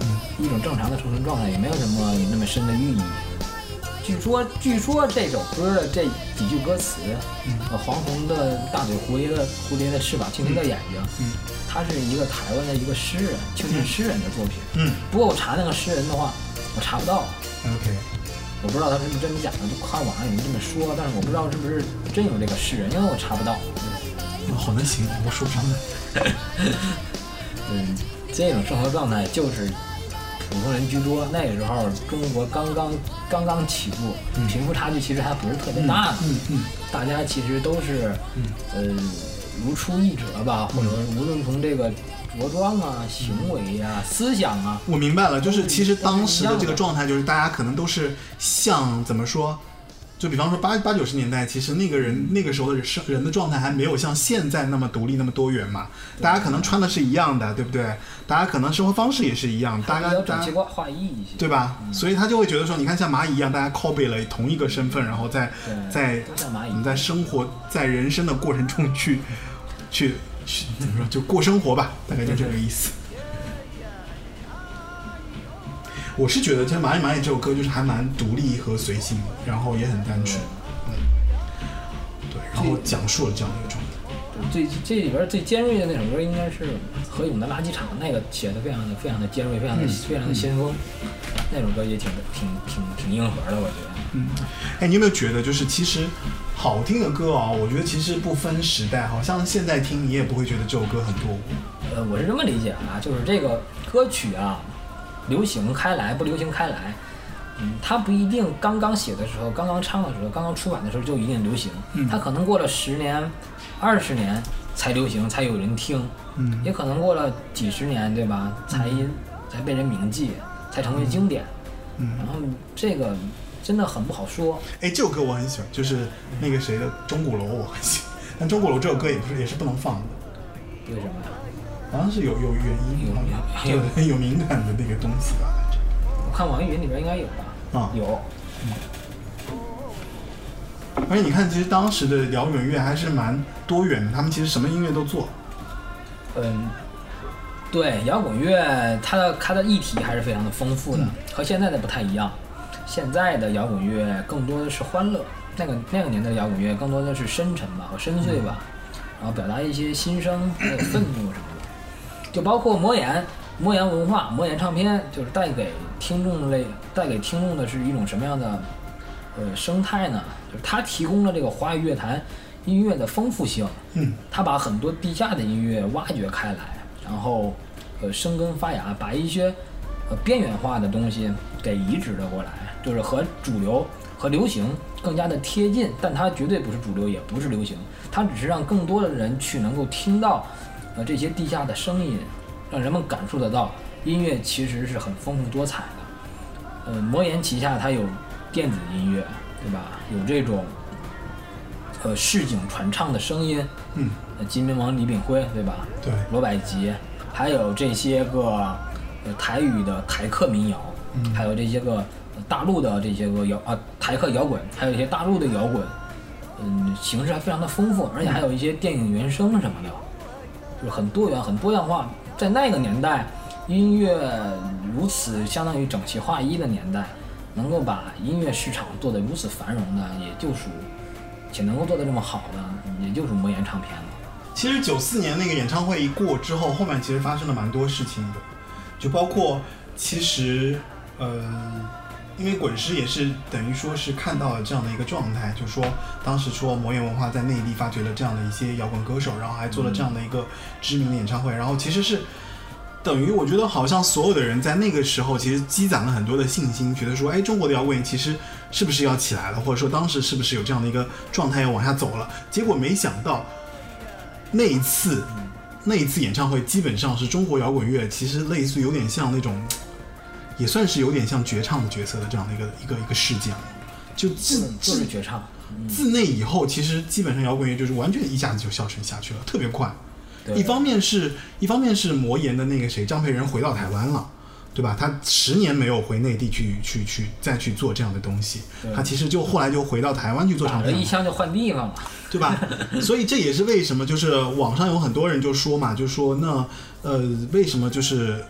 嗯，一种正常的生存状态，也没有什么那么深的寓意。据说据说这首歌的这几句歌词，呃，黄红的大嘴，蝴蝶的蝴蝶的翅膀，蜻蜓的眼睛，嗯，他是一个台湾的一个诗人，青年诗人的作品。嗯不过我查那个诗人的话，我查不到。，OK，我不知道他是不是真的假的，就看网上有人这么说，但是我不知道是不是真有这个诗人，因为我查不到。嗯好难形容，我说不上来。嗯，这种生活状态就是普通人居多。那个时候中国刚刚刚刚起步，贫富差距其实还不是特别大的，嗯嗯大家其实都是呃如出一辙吧，或者说无论从这个着装啊、行为啊、思想啊，我明白了，就是其实当时的这个状态，就是大家可能都是像怎么说，就比方说八八九十年代，其实那个人那个时候的人生人的状态还没有像现在那么独立那么多元嘛，大家可能穿的是一样的，对不对？大家可能生活方式也是一样，大家大家对吧？所以他就会觉得说，你看像蚂蚁一样，大家 copy 了同一个身份，然后在对在都像蚂蚁我们在生活在人生的过程中去去去怎么说，就过生活吧，大概就这个意思。我是觉得，其实《蚂蚁蚂蚁》这首歌就是还蛮独立和随性的，然后也很单纯，嗯，对，然后讲述了这样的一个状态。最这里边最尖锐的那首歌应该是何勇的《垃圾场》，那个写的非常的非常的尖锐，非常的、嗯非常的先锋。那首歌也挺挺挺挺硬核的，我觉得。嗯哎，你有没有觉得，就是其实好听的歌啊、我觉得其实不分时代，好像现在听你也不会觉得这首歌很落伍。呃，我是这么理解啊，就是这个歌曲啊，流行开来不流行开来，嗯，它不一定刚刚写的时候、刚刚唱的时候、刚刚出版的时候就一定流行，嗯。它可能过了十年、二十年才流行，才有人听，嗯。也可能过了几十年，对吧？才才被人铭记，才成为经典。嗯。然后这个真的很不好说。哎，这首歌我很喜欢，就是那个谁的《钟鼓楼》，我很喜欢。但《钟鼓楼》这首歌也不是也是不能放的，为什么呀？好像是有有原因，有有 有敏感的那个东西吧。我看网易云里边应该有吧？啊有。嗯而且你看，其实当时的摇滚乐还是蛮多元的，他们其实什么音乐都做。嗯，对，摇滚乐它的它的议题还是非常的丰富的，嗯和现在的不太一样。现在的摇滚乐更多的是欢乐，那个那个年代的摇滚乐更多的是深沉吧和深邃吧，然后表达一些心声还有愤怒什么的，就包括魔岩。魔岩文化、魔岩唱片，就是带给听众类、带给听众的是一种什么样的呃生态呢？就是它提供了这个华语乐坛音乐的丰富性，嗯，他把很多地下的音乐挖掘开来，然后呃生根发芽，把一些呃边缘化的东西给移植了过来，就是和主流和流行更加的贴近，但它绝对不是主流，也不是流行，它只是让更多的人去能够听到呃这些地下的声音，让人们感受得到音乐其实是很丰富多彩的。呃，魔岩旗下它有电子音乐，对吧？有这种呃市井传唱的声音，嗯，呃，金明王李炳辉，对吧？对，罗百吉，还有这些个呃台语的台客民谣，嗯还有这些个呃大陆的这些个摇啊台客摇滚，还有一些大陆的摇滚，嗯，形式还非常的丰富，而且还有一些电影原声什么的，就是很多元、很多样化。在那个年代，音乐如此相当于整齐划一的年代，能够把音乐市场做得如此繁荣的，也就属且能够做得这么好的，也就是魔岩唱片了。其实九四年那个演唱会一过之后，后面其实发生了蛮多事情的，就包括其实呃，因为滚石也是等于说是看到了这样的一个状态，就说当时说魔岩文化在内地发掘了这样的一些摇滚歌手，然后还做了这样的一个知名的演唱会，然后其实是。等于我觉得好像所有的人在那个时候其实积攒了很多的信心，觉得说，哎，中国的摇滚其实是不是要起来了，或者说当时是不是有这样的一个状态要往下走了？结果没想到那一次，那一次演唱会基本上是中国摇滚乐，其实类似有点像那种，也算是有点像绝唱的角色的这样的一个一个一个事件了。就自就自是绝唱，自那以后，其实基本上摇滚乐就是完全一下子就消沉下去了，特别快。对一方面是一方面是魔岩的那个谁张培仁回到台湾了，对吧？他十年没有回内地去去去再去做这样的东西，他其实就后来就回到台湾去做唱片。了一枪就换地方了。对吧？所以这也是为什么，就是网上有很多人就说嘛，就说那呃，为什么就是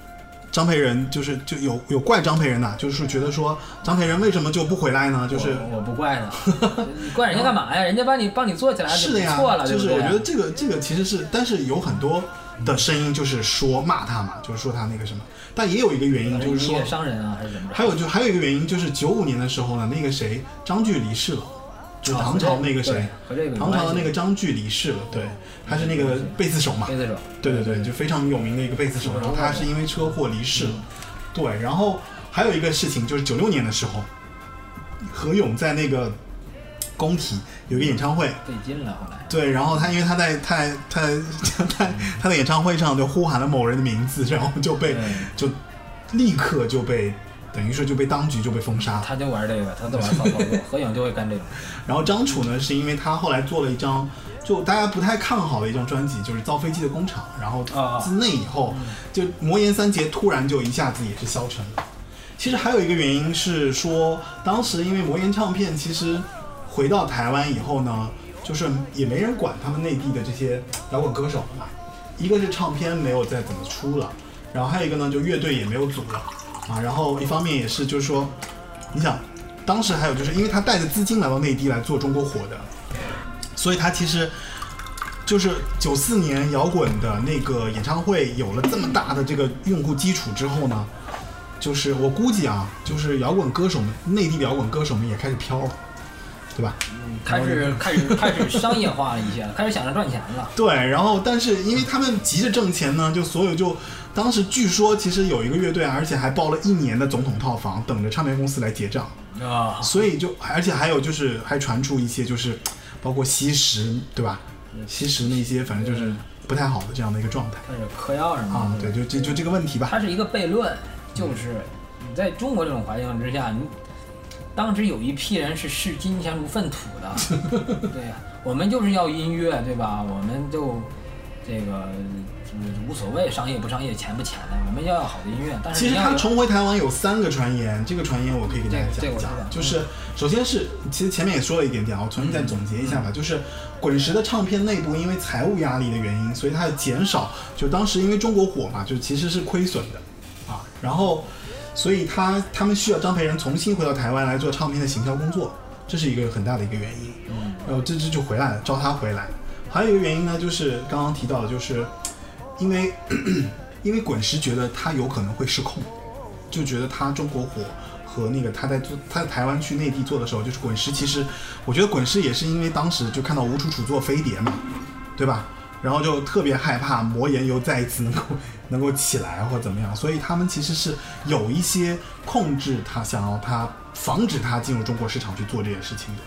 张培仁就是就有有怪张培仁的、就是觉得说张培仁为什么就不回来呢？就是我我不怪他，你怪人家干嘛呀？人家帮你帮你做起来是的呀，错了，就是？我觉得这个这个其实是，但是有很多的声音就是说骂他嘛，就是说他那个什么，但也有一个原因就是说人啊，还是怎么着？还有就还有一个原因就是九五年的时候呢，那个谁张炬离世了，就唐朝那个谁。唐朝的那个张炬离世了，对，他是那个贝斯手嘛，贝斯手，对对对，就非常有名的一个贝斯手，然后他是因为车祸离世。了。对，然后还有一个事情就是九六年的时候，何勇在那个工体有一个演唱会，费劲了，后来。对，然后他因为他在他在他在他在他的演唱会上就呼喊了某人的名字，然后就被就立刻就被等于说就被当局就被封杀了。他就玩这个，他就玩骚操作，何影就会干这种。然后张楚呢，是因为他后来做了一张就大家不太看好的一张专辑，就是《造飞机的工厂》，然后啊自那以后，就魔岩三杰突然就一下子也是消沉了。其实还有一个原因是说，当时因为魔岩唱片其实回到台湾以后呢，就是也没人管他们内地的这些摇滚歌手了嘛。一个是唱片没有再怎么出了，然后还有一个呢，就乐队也没有组了啊。然后一方面也是就是说，你想，当时还有就是因为他带着资金来到内地来做中国火的，所以他其实就是九四年摇滚的那个演唱会有了这么大的这个用户基础之后呢，就是我估计啊，就是摇滚歌手们，内地的摇滚歌手们也开始飘了，对吧？开始开始开始商业化了一些，开始想着赚钱了。对，然后但是因为他们急着挣钱呢，就所有就当时据说其实有一个乐队，而且还包了一年的总统套房，等着唱片公司来结账，啊，所以就而且还有就是还传出一些就是包括吸食，对吧？吸食那些反正就是不太好的这样的一个状态嗑药什么啊，的。对，就就就这个问题吧。它是一个悖论，就是你在中国这种环境之下，你当时有一批人是视金钱如粪土的，对呀，我们就是要音乐，对吧？我们就这个就是无所谓商业不商业、钱不钱的，我们要要好的音乐。但是其实他重回台湾有三个传言，这个传言我可以给大家讲一讲。就是首先是，其实前面也说了一点点啊，我重新再总结一下吧。就是滚石的唱片内部因为财务压力的原因，所以它要减少。就当时因为中国火嘛，就其实是亏损的啊。然后，所以他他们需要张培仁重新回到台湾来做唱片的行销工作，这是一个很大的一个原因。嗯然后这支就回来了，招他回来。还有一个原因呢，就是刚刚提到的，就是因为 因为滚石觉得他有可能会失控，就觉得他中国火和那个他在做他在台湾去内地做的时候，就是滚石其实我觉得滚石也是因为当时就看到吴楚楚做飞碟嘛，对吧？然后就特别害怕魔岩又再一次能够能够起来或怎么样，所以他们其实是有一些控制他，想要他防止他进入中国市场去做这件事情的，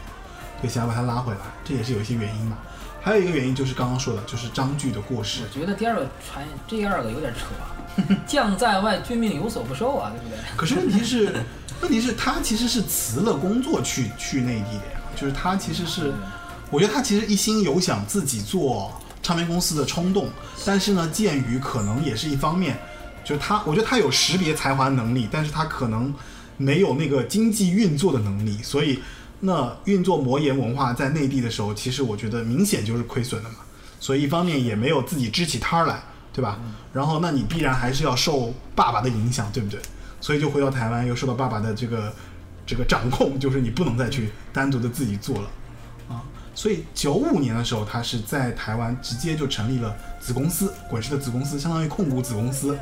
对，想要把他拉回来，这也是有一些原因嘛。还有一个原因就是刚刚说的，就是张炬的过世我。觉得第二个传第二个有点扯，将在外，君命有所不受啊，对不对？可是问题是，问题是他其实是辞了工作去去内地的呀，就是他其实是，我觉得他其实一心有想自己做唱片公司的冲动，但是呢，鉴于可能也是一方面，就是他，我觉得他有识别才华能力，但是他可能没有那个经济运作的能力，所以那运作魔岩文化在内地的时候，其实我觉得明显就是亏损的嘛，所以一方面也没有自己支起摊儿来，对吧？然后那你必然还是要受爸爸的影响，对不对？所以就回到台湾，又受到爸爸的这个这个掌控，就是你不能再去单独的自己做了啊。所以九五年的时候，他是在台湾直接就成立了子公司，滚石的子公司，相当于控股子公司，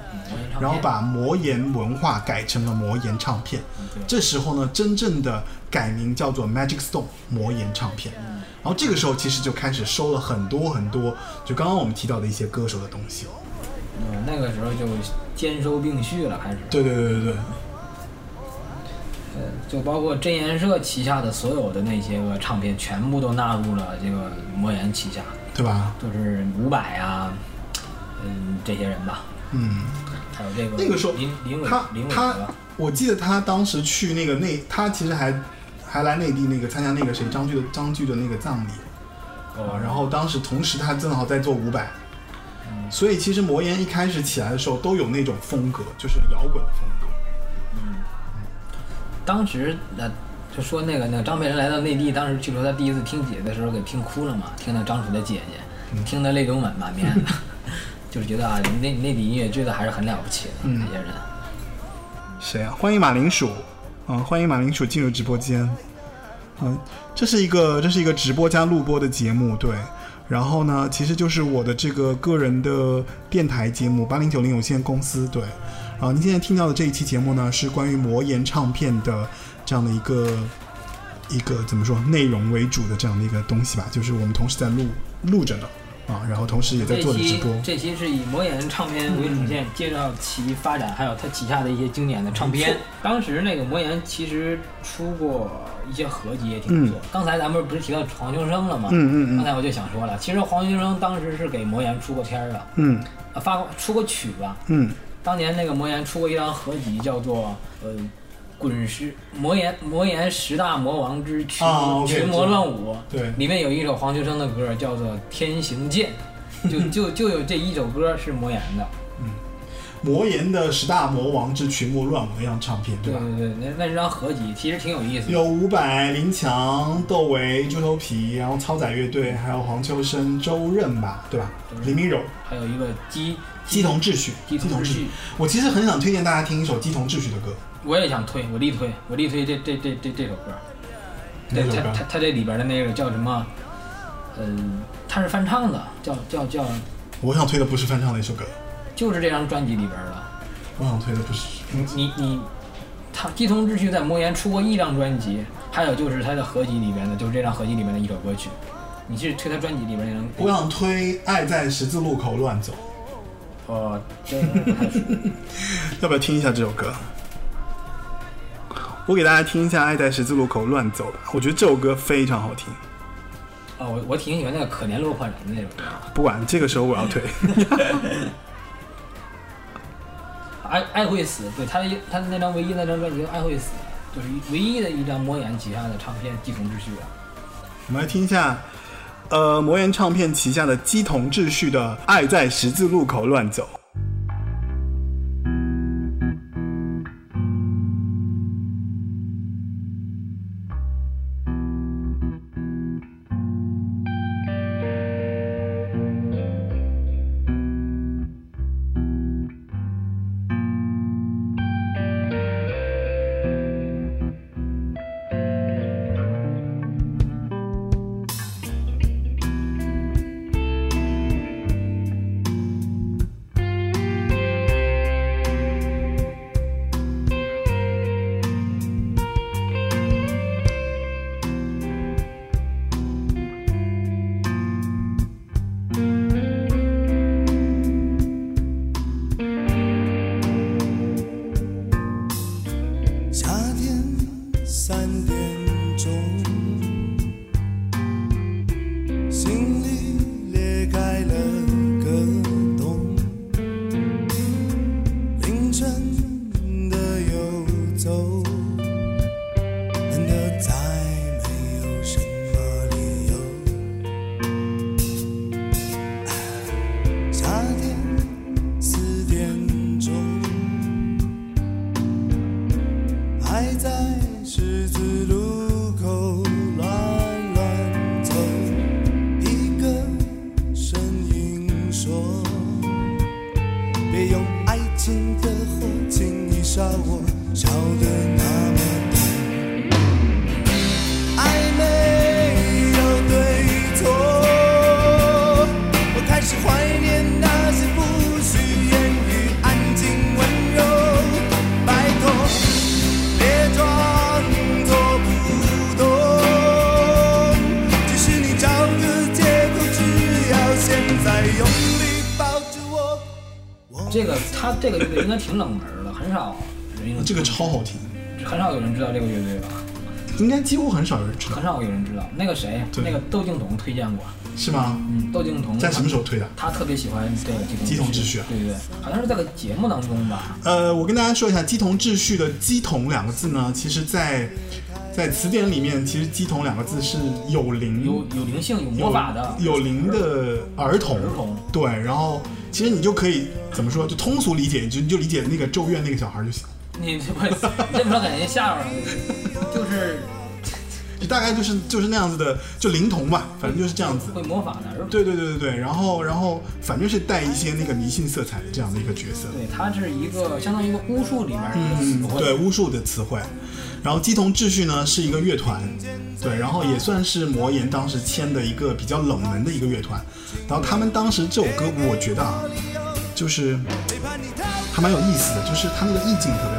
然后把魔岩文化改成了魔岩唱片。这时候呢，真正的改名叫做 Magic Stone 魔岩唱片。然后这个时候其实就开始收了很多很多，就刚刚我们提到的一些歌手的东西。嗯，那个时候就兼收并蓄了，开始。对对对对对，呃，就包括真言社旗下的所有的那些个唱片，全部都纳入了这个魔岩旗下，对吧？就是伍佰呀，嗯，这些人吧，嗯，还有这个那个时候林林伟他林伟他，我记得他当时去那个内，他其实还还来内地那个参加那个谁张炬的张炬的那个葬礼啊，然后当时同时他正好在做伍佰，所以其实魔岩一开始起来的时候都有那种风格，就是摇滚的风格。当时呃就说那个那个张培仁来到内地，当时据说他第一次听姐的时候给听哭了嘛，听到张楚的姐姐，听得泪流满满面的，就是觉得啊内内地音乐真的还是很了不起的嗯这些人。谁啊？欢迎马铃薯，嗯，欢迎马铃薯进入直播间。嗯，这是一个这是一个直播加录播的节目，对。然后呢，其实就是我的这个个人的电台节目八零九零有限公司，对。啊，您现在听到的这一期节目呢，是关于魔岩唱片的这样的一个一个怎么说内容为主的这样的一个东西吧，就是我们同时在录录着呢，啊，然后同时也在做着直播。这期是以魔岩唱片为主线，介绍其发展，还有它旗下的一些经典的唱片。当时那个魔岩其实出过一些合集，也挺不错。刚才咱们不是提到黄秋生了吗？嗯嗯嗯刚才我就想说了，其实黄秋生当时是给魔岩出过片儿的，嗯啊，发过出过曲吧。嗯当年那个魔岩出过一张合集，叫做呃滚石魔岩魔岩十大魔王之群、啊群魔乱舞，对里面有一首黄秋生的歌叫做《天行健》，就 就就有这一首歌是魔岩的。魔岩的十大魔王之群魔乱舞那张唱片，对吧？对对对，那那是张合集，其实挺有意思的。有伍佰、林强、窦唯、猪头皮，然后超载乐队，还有黄秋生、周润吧，对吧？林明柔、还有一个鸡鸡同秩序、鸡同秩序，我其实很想推荐大家听一首鸡同秩序的歌，我也想推，我力推，我力推这这这这这首歌。对他他他这里边的那个叫什么？嗯，他是翻唱的，叫叫叫，我想推的不是翻唱的一首歌，就是这张专辑里边的。我想推的不是。你你，他鸡同秩序在魔岩出过一张专辑，还有就是他的合集里边的，就是这张合集里面的一首歌曲。你是推他专辑里边那张？我想推《爱在十字路口乱走哦，真还是》，要不要听一下这首歌？我给大家听一下《爱在十字路口乱走》，我觉得这首歌非常好听。哦，我我挺喜欢那个可怜落魄人的那种歌。不管这个时候我要退，爱爱会死，对他的他的那张唯一那张专辑《爱会死》，就是唯一的一张魔眼旗下的唱片《继承秩序》啊。我们来听一下，呃，魔岩唱片旗下的鸡同秩序的《爱在十字路口乱走》。挺冷门的，很少人这个超好听，很少有人知道这个乐队吧？应该几乎很少有人知道很，少有人知道。那个谁，那个窦靖童推荐过，是吗？嗯，窦靖童在什么时候推的？他特别喜欢这个鸡同秩序啊对对对，好像是在个节目当中吧。呃，我跟大家说一下，鸡同秩序的“鸡同”两个字呢，其实在在词典里面，其实“鸡同”两个字是有灵有有灵性、有魔法的，有灵的儿童。儿童对，然后其实你就可以怎么说，就通俗理解，就你就理解那个咒怨那个小孩就行，你这不你这不说感觉吓着了，就是就大概就是就是那样子的，就灵童吧，反正就是这样子。会魔法的。对对对对对，然后然后反正是带一些那个迷信色彩的这样的一个角色。对，它是一个相当于一个巫术里面的词嗯，汇。对巫术的词汇。然后鸡同秩序呢是一个乐团，对，然后也算是魔岩当时签的一个比较冷门的一个乐团。然后他们当时这首歌，我觉得啊，就是还蛮有意思的，就是他那个意境特别好。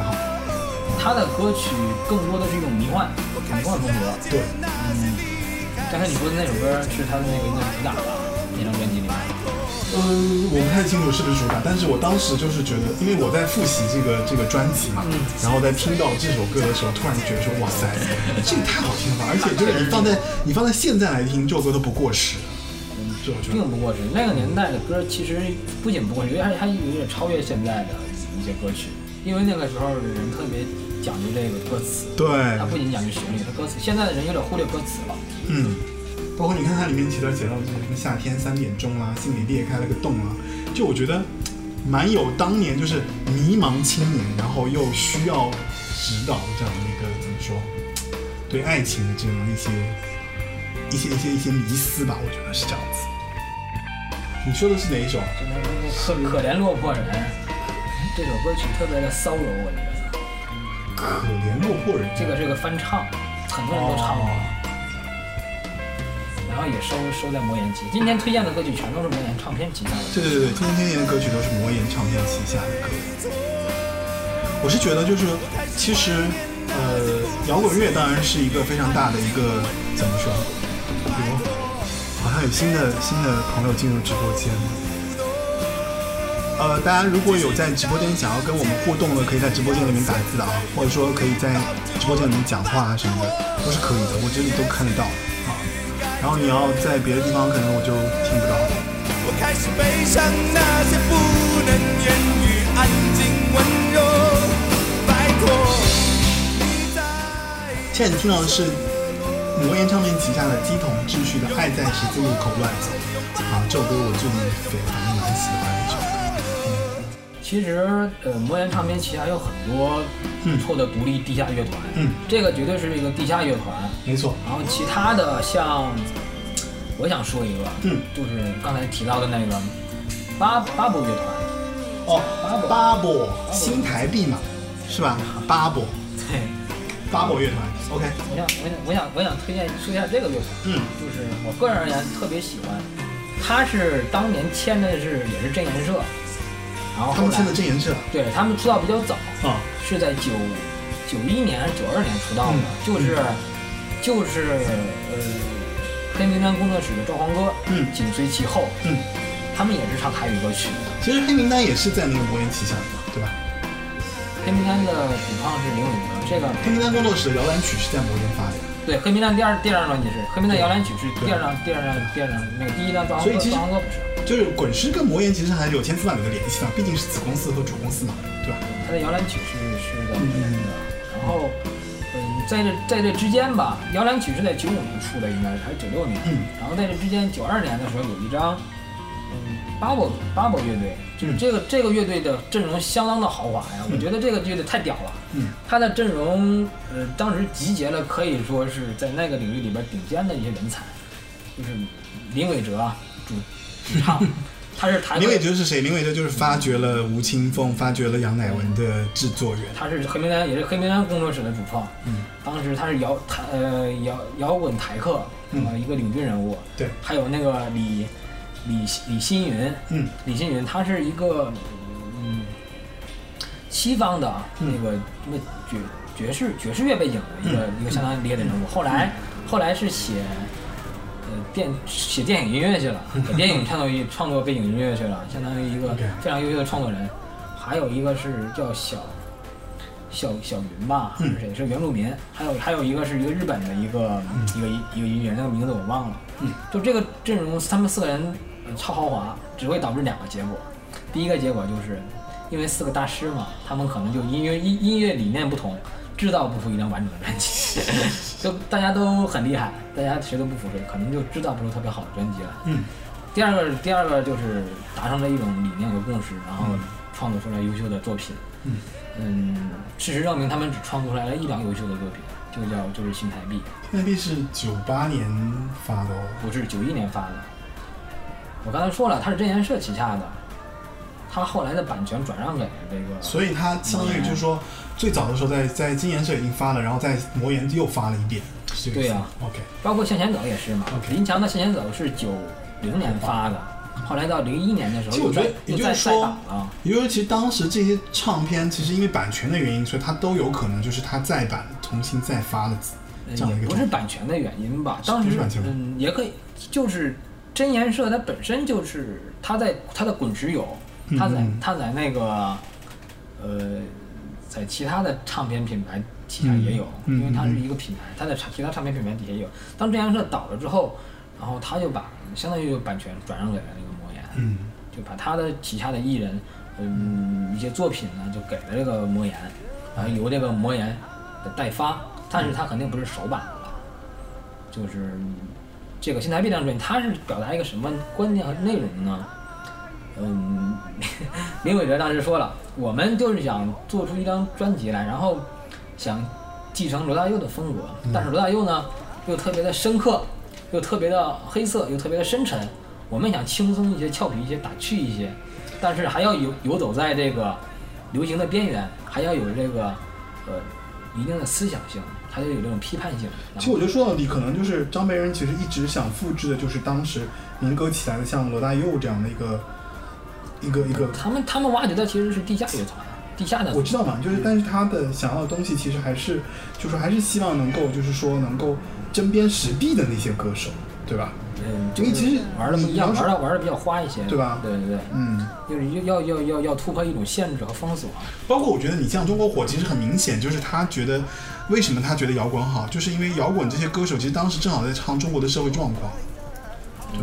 他的歌曲更多的是一种迷幻、迷幻风格。对，嗯，刚才你说的那首歌是他的那个应该是主打吧？那张专辑里面。嗯，我不太清楚是不是主打，但是我当时就是觉得，因为我在复习这个这个专辑嘛，然后在听到这首歌的时候，突然觉得说，哇塞，这个太好听了吧！而且就是你放在你放在现在来听，这首歌都不过时。这我觉得，并不过时。那个年代的歌其实不仅不过时，而且还还有点超越现在的一些歌曲，因为那个时候的人特别讲究这个歌词，对，它不仅讲究旋律，它歌词现在的人有点忽略歌词了。嗯，包括你看它里面其他写到就是什么夏天三点钟啊，心里裂开了个洞啊，就我觉得蛮有当年就是迷茫青年，然后又需要指导的这样的一个怎么说，对爱情的这样一些一些一些一些迷思吧，我觉得是这样子。你说的是哪一首？就那那可可怜落魄人，这首歌曲特别的骚柔，我觉得。可怜落魄人，这个这个翻唱，很多人都唱过，然后也收收在魔岩集。今天推荐的歌曲全都是魔岩唱片旗下的。对对对对，今天天年的歌曲都是魔岩唱片旗下的歌。我是觉得就是，其实，呃，摇滚乐当然是一个非常大的一个怎么说？比如，好像有新的新的朋友进入直播间。呃，大家如果有在直播间想要跟我们互动的，可以在直播间里面打字啊，或者说可以在直播间里面讲话啊什么的，都是可以的，我这里都看得到啊。然后你要在别的地方，可能我就听不到。我开始悲伤那些不能言语、安静温柔，拜托。现在你听到的是魔岩唱片旗下的鸡桶秩序的《爱在十字路口乱走》啊，这首歌我最近对反正蛮喜欢的一首歌。其实，呃，魔岩唱片旗下有很多不错的独立地下乐团，嗯，这个绝对是一个地下乐团。没错，然后其他的像，我想说一个，嗯，就是刚才提到的那个巴巴布乐团，哦，巴布巴布新台币嘛，是吧？巴布对，巴布乐团，OK，我想我想我想我想推荐说一下这个乐团，嗯，就是我个人而言特别喜欢，他是当年签的是也是真言社，然后后他们签的真言社对他们出道比较早，啊，是在九九一年还是九二年出道的，嗯就是就是呃黑名单工作室的赵黄哥，嗯紧随其后，嗯，他们也是唱台语歌曲的。其实黑名单也是在那个魔岩旗下的，对吧？黑名单的主唱是林永的，这个黑名单工作室的摇篮曲是在魔岩发的，对黑名单第二第二张专辑是黑名单摇篮曲是第二张第二张第二张那个第一张赵黄哥所以其实不是，就是滚石跟魔岩其实还是有千丝万缕的联系的，毕竟是子公司和主公司嘛，对吧？他的摇篮曲是是的然后嗯在这在这之间吧，摇篮曲是在九五年出的，应该是还是九六年，嗯。然后在这之间九二年的时候有一张嗯巴博巴博乐队，就是这个这个乐队的阵容相当的豪华呀，我觉得这个乐队太屌了，嗯，他的阵容呃当时集结了可以说是在那个领域里边顶尖的一些人才，就是林伟哲啊主主唱，他是台林伟哲是谁？林伟哲就是发掘了吴青峰、发掘了杨乃文的制作人。他是黑名单，也是黑名单工作室的主创。嗯，当时他是摇台呃摇摇滚台客，嗯呃一个领军人物。对，还有那个李李李新云，嗯，李新云他是一个嗯西方的嗯那个那爵爵士爵士乐背景的一个、嗯一个相当厉害的人物。后来后来是写呃电写电影音乐去了，给电影创作一创作背景音乐去了，相当于一个非常优秀的创作人。还有一个是叫小小小云吧，还是谁？是原住民。还有还有一个是一个日本的一个、一个一个音乐，那个名字我忘了。嗯，就这个阵容，他们四个人呃超豪华，只会导致两个结果。第一个结果就是，因为四个大师嘛，他们可能就音乐音音乐理念不同，制造不出一张完整的专辑。就大家都很厉害，大家谁都不服谁，可能就制造不出特别好的专辑来。嗯，第二个，第二个就是达成了一种理念和共识，然后创作出来优秀的作品。嗯嗯事实证明，他们只创作出来了一张优秀的作品，就叫就是新台币，新台币是九八年发的哦。不是九一年发的。我刚才说了，它是真言社旗下的，他后来的版权转让给这个，所以它相当于就是说，最早的时候在在金岩社已经发了，然后在魔岩又发了一遍，对呀 OK，包括向前走也是嘛。OK 林强的向前走是九零年发的，后来到零一年的时候其实我觉得，也就是说再档了。，也就是其实当时这些唱片，其实因为版权的原因，所以它都有可能就是它再版重新再发了这样的一也不是。版权的原因吧？当时是版权嗯，也可以，就是真言社它本身就是它在它的滚石有，它在嗯。它在那个呃，在其他的唱片品牌旗下也有，嗯。因为它是一个品牌，它在其他唱片品牌底下也有。当真言社倒了之后，然后他就把相当于就版权转让给了那个魔岩，嗯。就把他的旗下的艺人，嗯，一些作品呢就给了这个魔岩，然后由这个魔岩的代发，但是它肯定不是首版的了，就是这个新台币这张专辑，它是表达一个什么观念和内容呢？嗯，林伟哲当时说了，我们就是想做出一张专辑来，然后想继承罗大佑的风格，但是罗大佑呢又特别的深刻，又特别的黑色，又特别的深沉。我们想轻松一些、俏皮一些、打趣一些，但是还要游游走在这个流行的边缘，还要有这个呃一定的思想性，还要有那种批判性。其实我觉得说到底，可能就是张培仁其实一直想复制的就是当时民歌起来的像罗大佑这样的一个一个一个，他们他们挖掘的其实是地下乐团，地下的我知道嘛，就是但是他的想要的东西其实还是就是还是希望能够就是说能够针砭时弊的那些歌手，对吧？嗯，就是其实玩的不一样，玩的玩的比较花一些，对吧对对对，嗯，就是要要要要突破一种限制和封锁。包括我觉得你像中国火，其实很明显就是他觉得为什么他觉得摇滚好，就是因为摇滚这些歌手其实当时正好在唱中国的社会状况，嗯，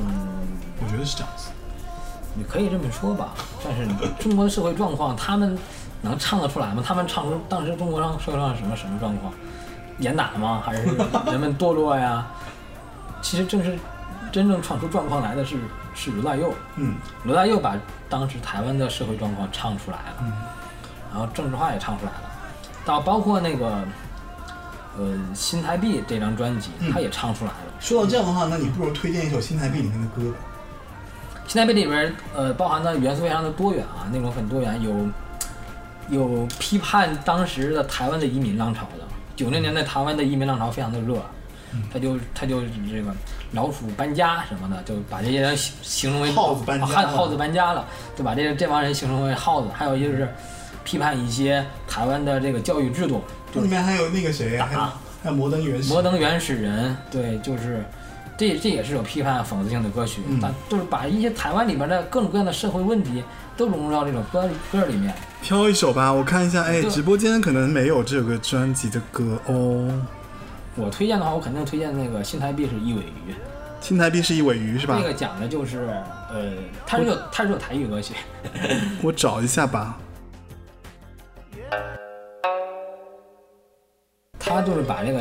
我觉得是这样子。你可以这么说吧，但是中国的社会状况，他们能唱得出来吗？他们唱出当时中国上社会上什么什么状况？严打吗？还是人们堕落呀？其实正是真正唱出状况来的是是罗大佑，嗯。罗大佑把当时台湾的社会状况唱出来了，嗯。然后政治化也唱出来了，到包括那个呃新台币这张专辑，嗯。他也唱出来了。说到这样的话，那你不如推荐一首新台币里面的歌吧。新台币里边呃包含的元素非常的多元啊，内容很多元，有有批判当时的台湾的移民浪潮的。九零年代台湾的移民浪潮非常的热，他就他就这个老鼠搬家什么的，就把这些人形形容为耗子搬家啊耗耗子搬家了，就把这这帮人形容为耗子。还有就是批判一些台湾的这个教育制度，这里面还有那个谁，还有还有摩登原始。摩登原始人，对，就是这这也是有批判讽刺性的歌曲，嗯但就是把一些台湾里边的各种各样的社会问题都融入到这首歌歌里面。挑一首吧，我看一下。哎，直播间可能没有这个专辑的歌哦。我推荐的话，我肯定推荐那个新台币是一尾鱼，新台币是一尾鱼是吧那？个讲的就是呃，它是有它是有台语歌曲，我找一下吧。他就是把这个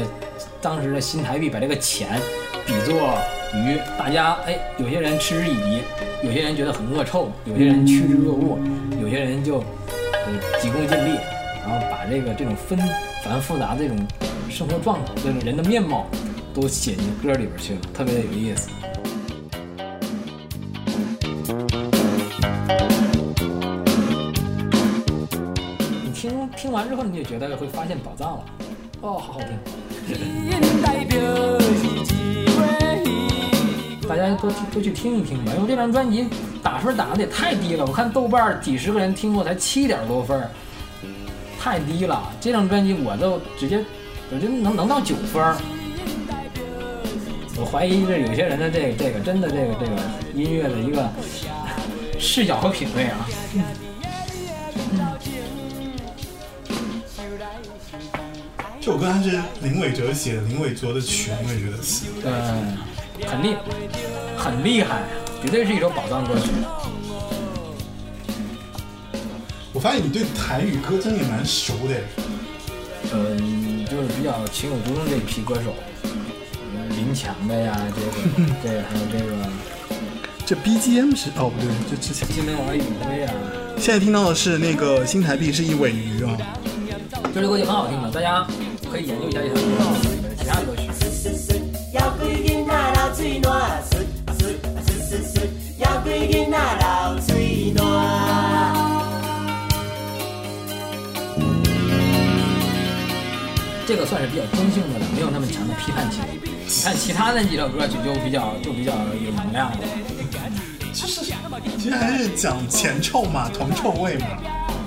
当时的新台币把这个钱比作鱼，大家哎，有些人嗤之以鼻，有些人觉得很恶臭，有些人趋之若鹜，有些人就呃急功近利，然后把这个这种纷繁复杂的这种生活状况，这种人的面貌都写进歌里边去了，特别的有意思。你听听完之后，你就觉得会发现宝藏了。哦，好好听。大家都去都去听一听吧，因为这张专辑打分打的也太低了，我看豆瓣几十个人听过才七点多分，太低了。这张专辑我都直接，我觉得能能到九分儿。我怀疑这有些人的这个这个真的这个这个音乐的一个视角和品味啊。这首歌还是林伟哲写的，林伟哲的曲，林伟哲的词。嗯，很厉很厉害，绝对是一首宝藏歌曲。我发现你对台语歌真的也蛮熟的。嗯，就是比较情有独钟这一批歌手，嗯林强的呀，这个这个还有这个这 BGM 是哦不对，这之前金门王宇辉啊，现在听到的是那个新台币是一尾鱼啊。这首歌就很好听的，大家可以研究一下这首歌里面的其他歌曲。要规囡仔流水这个算是比较中性的了，没有那么强的批判性。你看其他那几首歌曲就比较就比较有能量了，就是其实还是讲钱臭嘛，铜臭味嘛。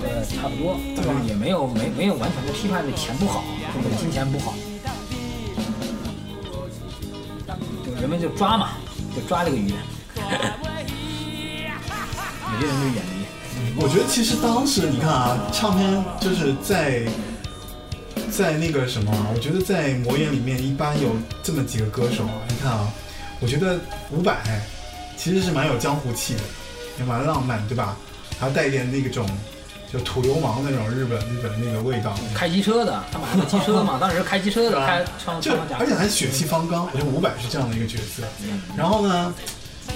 呃，差不多，但是也没有没没有完全的批判这钱不好或者金钱不好，就人们就抓嘛，就抓这个鱼。有些人就远离，我觉得其实当时你看啊，唱片就是在在那个什么啊，我觉得在魔岩里面一般有这么几个歌手啊，你看啊，我觉得伍佰其实是蛮有江湖气的，也蛮浪漫，对吧？还带一点那种就土流氓那种日本日本那个味道。开机车的，他们还有机车嘛，当时开机车的开唱就唱家而且还血气方刚，我觉得伍佰是这样的一个角色。然后呢，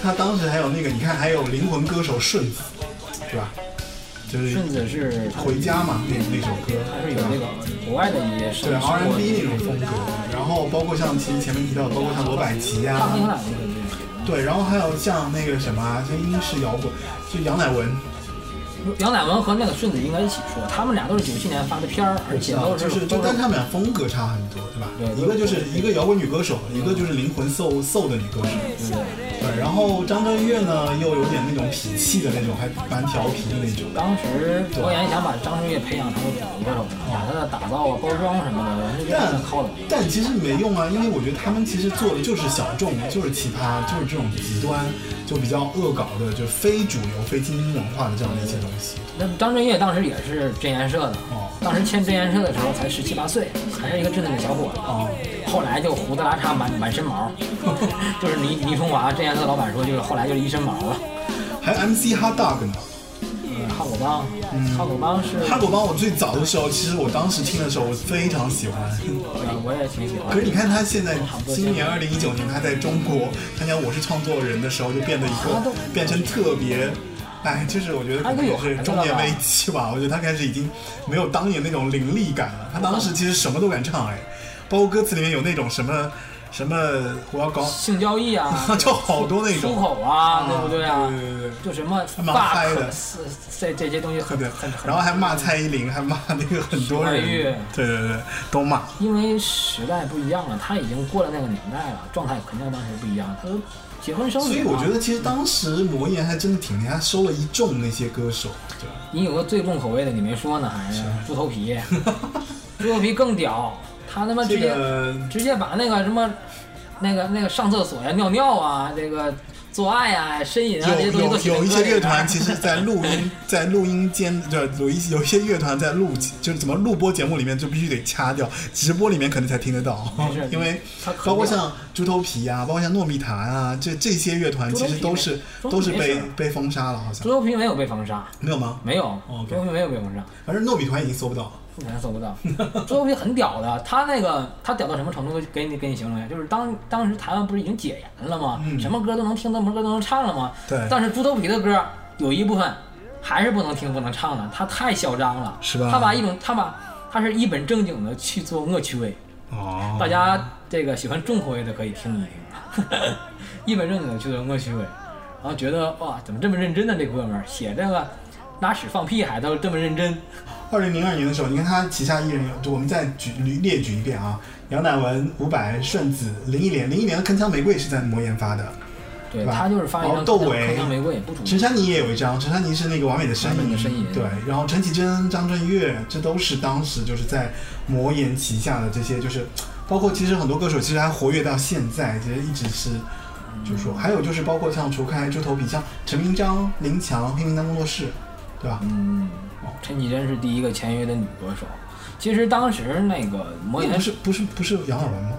他当时还有那个，你看还有灵魂歌手顺子，对吧？就是顺子是回家嘛，那那首歌，还是有那个国外的一些对 R N B 那种风格。然后包括像其实前面提到的，包括像罗百吉呀、他们有俩那个对，然后还有像那个什么啊，像英式摇滚，就杨乃文，杨乃文和那个顺子应该一起说，他们俩都是九七年发的片儿，而且都就是就都但他们俩风格差很多，对吧？对一个就是一个摇滚女歌手，一个就是灵魂 soul soul 的女歌手。对，然后张震岳呢又有点那种痞气的那种，还蛮调皮的那种。当时国研想把张震岳培养成个主歌手，把他的打造啊、包装什么的，但靠的。但其实没用啊，因为我觉得他们其实做的就是小众，就是奇葩，就是这种极端，就比较恶搞的，就非主流、非精英文化的这样的一些东西。那张震岳当时也是真言社的哦，当时签真言社的时候才十七八岁，还是一个稚嫩的小伙子。哦，后来就胡子拉碴，满满身毛，就是倪倪崇华真言社老板说，就是后来就是一身毛了。还有 MC Hot Dog 呢。嗯哈狗帮，嗯哈狗帮是，哈狗帮我最早的时候，其实我当时听的时候，我非常喜欢。呃我也挺喜欢可是。你看他现在今年二零一九年，他在中国参加《我是创作人》的时候，就变得一个变成特别，哎，就是我觉得可能也是中年危机吧。我觉得他开始已经没有当年那种凌厉感了。他当时其实什么都敢唱，哎，包括歌词里面有那种什么什么我要搞，性交易啊，就好多那种出种。口啊，对不对啊？对对对就什么还蛮嗨的这这些东西很对很很，然后还骂蔡依林，还骂那个很多人对对对，都骂。因为时代不一样了，他已经过了那个年代了，状态肯定当时不一样。他都结婚生子，所以我觉得其实当时魔岩还真的挺厉害，他收了一众那些歌手，对吧？你有个最重口味的，你没说呢，还是猪头皮，猪头皮更屌，他他妈直这接、个直接把那个什么那个那个上厕所呀、尿尿啊、这个做爱啊、呻吟啊这些有东西都写在有有一些乐团，其实，在 录音在录音间，就有一有一些乐团在录，就是怎么录播节目里面就必须得掐掉，直播里面可能才听得到，因为包括像猪头皮啊，包括像糯米团啊，这这些乐团其实都是都是被被封杀了，好像猪头皮没有被封杀，没有吗？没有，哦猪头皮没有被封杀。反正糯米团已经搜不到了。目前搜不到。猪头皮很屌的，他那个他屌到什么程度？给你给你形容一下，就是当当时台湾不是已经解严了吗？嗯什么歌都能听，什么歌都能唱了吗？对但是猪头皮的歌有一部分还是不能听、不能唱的，他太嚣张了。是吧他把一种他把他是一本正经的去做恶趣味，哦大家这个喜欢重口味的可以听一听，一本正经的去做恶趣味，然后觉得哇，怎么这么认真呢？这哥们儿写这个拉屎放屁还都这么认真。二零零二年的时候，你看他旗下艺人有，就我们再举列举一遍啊，杨乃文、伍佰、顺子、林忆莲，林忆莲的《铿锵玫瑰》是在魔岩发的，对吧他就是发一然后张铿锵窦唯铿锵玫瑰，不主陈珊妮也有一张，陈珊妮是那个完美的呻完美吟，的呻吟对，然后陈绮贞、张震岳，这都是当时就是在魔岩旗下的这些，就是包括其实很多歌手其实还活跃到现在，其实一直是。就是说，还有就是包括像除开猪头皮，像陈明章、林强、黑名单工作室，对吧？嗯，陈绮贞是第一个签约的女歌手。其实当时那个魔岩那不是不是不是杨乃文吗？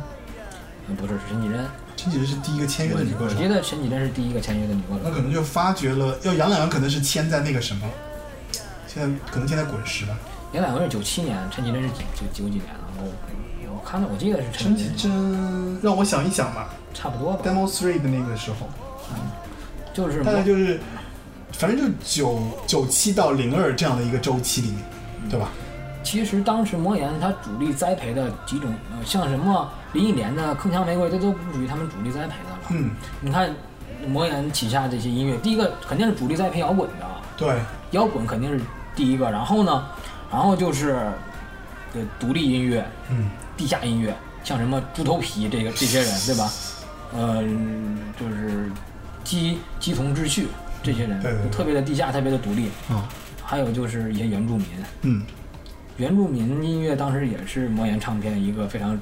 呃不是是陈绮贞，陈绮贞是第一个签约的女歌手我，觉得陈绮贞是第一个签约的女歌手。那可能就发掘了，要杨乃文可能是签在那个什么，现在可能签在滚石吧。杨乃文是九七年，陈绮贞是九九九几年啊？我我看到我记得是陈陈绮贞，让我想一想吧差不多吧。，Demo Three 的那个时候，嗯就是大概就是，反正就九九七到零二这样的一个周期里面，对吧？其实当时魔岩它主力栽培的几种，呃，像什么林忆莲的《铿锵玫瑰》，这都不属于他们主力栽培的了。嗯，你看魔岩旗下这些音乐，第一个肯定是主力栽培摇滚的，对，摇滚肯定是第一个，然后呢，然后就是呃独立音乐、嗯，地下音乐，像什么猪头皮这个这些人，对吧？呃，就是鸡鸡同志趣这些人，对对对。特别的地下，特别的独立。啊，还有就是一些原住民，嗯，原住民音乐当时也是魔岩唱片一个非常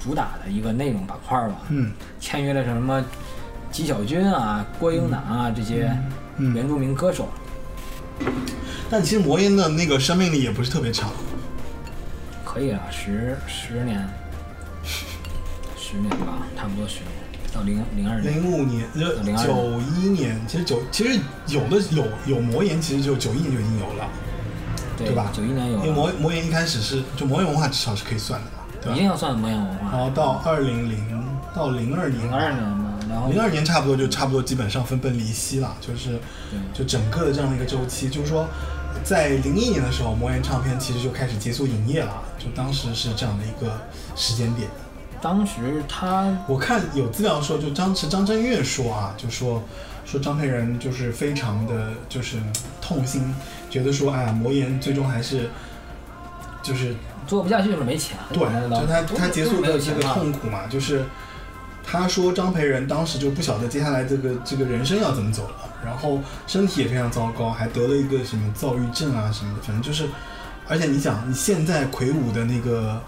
主打的一个内容板块吧。嗯，签约了什么纪晓君啊、郭英男啊这些嗯。原住民歌手。但其实魔音的那个生命力也不是特别长，可以啊，十十年，十年吧，差不多十年，到零零二年。零五年、呃02九一年，其实九其实有的有有魔岩，其实就九一年就已经有了，对吧？九一年有因为魔，魔岩一开始是就魔岩文化至少是可以算的嘛，对吧？一定要算魔岩文化然。后到二零零到零二年，零二年嘛，然后零二年差不多就差不多基本上分崩离析了，就是就整个的这样的一个周期，就是说，在零一年的时候，魔岩唱片其实就开始结束营业了，就当时是这样的一个时间点。当时他我看有资料说，就张是张震岳说啊，就说说张培仁就是非常的就是痛心，觉得说哎呀，魔岩最终还是就是做不下去就是没钱，对，就他他结束的这个痛苦嘛，就是他说张培仁当时就不晓得接下来这个这个人生要怎么走了，然后身体也非常糟糕，还得了一个什么躁郁症啊什么的，反正就是，而且你想，你现在魁梧的那个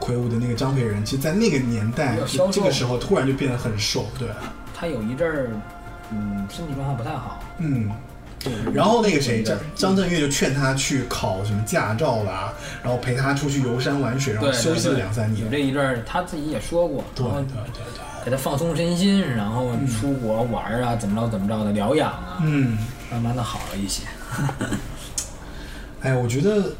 魁梧的那个张培仁，其实，在那个年代这个时候突然就变得很瘦，对，他有一阵儿，嗯，身体状况不太好。嗯。对然后那个谁张张震岳就劝他去考什么驾照啦，然后陪他出去游山玩水，然后休息了两三年有。这一阵儿，他自己也说过，对对对对。给他放松身心，然后出国玩儿啊，怎么着怎么着的疗养啊，嗯，慢慢的好了一些。哎，我觉得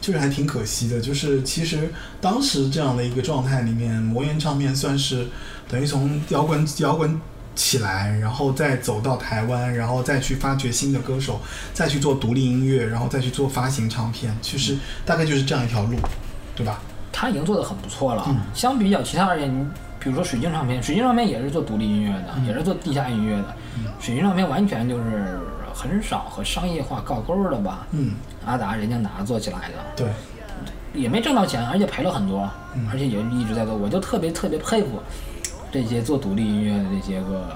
就是还挺可惜的，就是其实当时这样的一个状态里面，魔岩唱片算是等于从摇滚摇滚起来，然后再走到台湾，然后再去发掘新的歌手，再去做独立音乐，然后再去做发行唱片，其实大概就是这样一条路，对吧？他已经做得很不错了。嗯相比较其他而言，你比如说水晶唱片，水晶唱片也是做独立音乐的，也是做地下音乐的。水晶唱片完全就是很少和商业化挂钩的吧？嗯，阿达、任江达做起来的，对，也没挣到钱，而且赔了很多，嗯而且也一直在做。我就特别特别佩服这些做独立音乐的这些个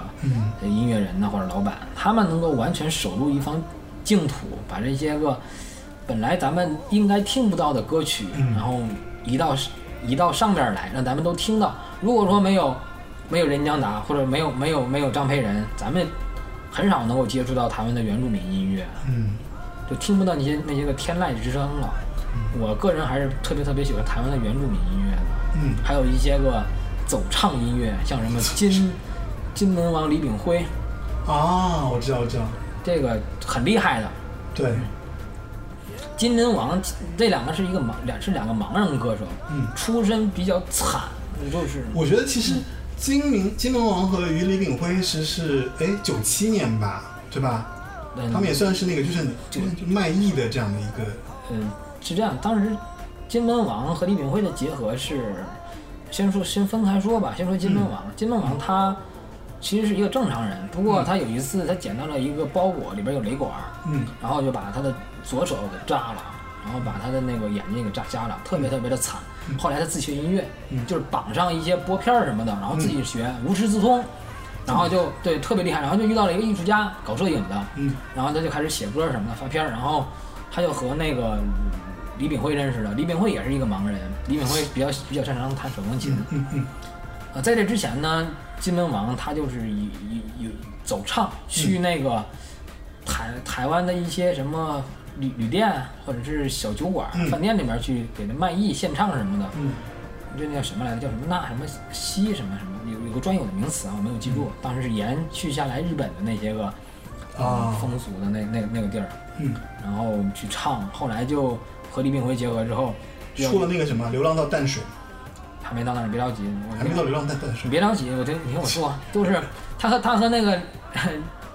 音乐人呐或者老板，他们能够完全守住一方净土，把这些个本来咱们应该听不到的歌曲，嗯然后移到移到上边来，让咱们都听到。如果说没有没有任江达或者没有没有没有张培仁，咱们很少能够接触到台湾的原住民音乐。嗯就听不到那些那些个天籁之声了。我个人还是特别特别喜欢台湾的原住民音乐的，嗯。还有一些个走唱音乐，像什么金 金门王李炳辉，啊，我知道，我知道，这个很厉害的。对，金门王这两个是一个盲两是两个盲人歌手，嗯。出身比较惨，就是。我觉得其实金明金门王和于李炳辉其实是哎九七年吧，对吧？嗯他们也算是那个就是就就卖艺的这样的一个，嗯，是这样，当时金门王和李炳辉的结合是，先说先分开说吧，先说金门王。金门王他其实是一个正常人，不过他有一次他捡到了一个包裹，里边有雷管，嗯然后就把他的左手给扎了，然后把他的那个眼睛给扎瞎了，特别特别的惨。后来他自学音乐，就是绑上一些拨片儿什么的，然后自己学，无师自通。然后就对特别厉害，然后就遇到了一个艺术家搞摄影的，嗯然后他就开始写歌什么的发片儿，然后他就和那个李炳辉认识了。李炳辉也是一个盲人，李炳辉比较比较擅长弹手风琴。嗯嗯呃，在这之前呢，金门王他就是以以以走唱去那个台台湾的一些什么旅旅店或者是小酒馆、嗯饭店里面去给他卖艺献唱什么的。嗯这那叫什么来着？叫什么钠什么西什么什么？有有个专有的名词啊，我没有记住。当时是延续下来日本的那些个啊风俗的那那那个地儿，嗯，然后去唱。后来就和李炳辉结合之后，出了那个什么《流浪到淡水还没到那儿，别着急，我》，还没到《流浪到淡水你》。别着急，我听你听我说，都是他和他和那个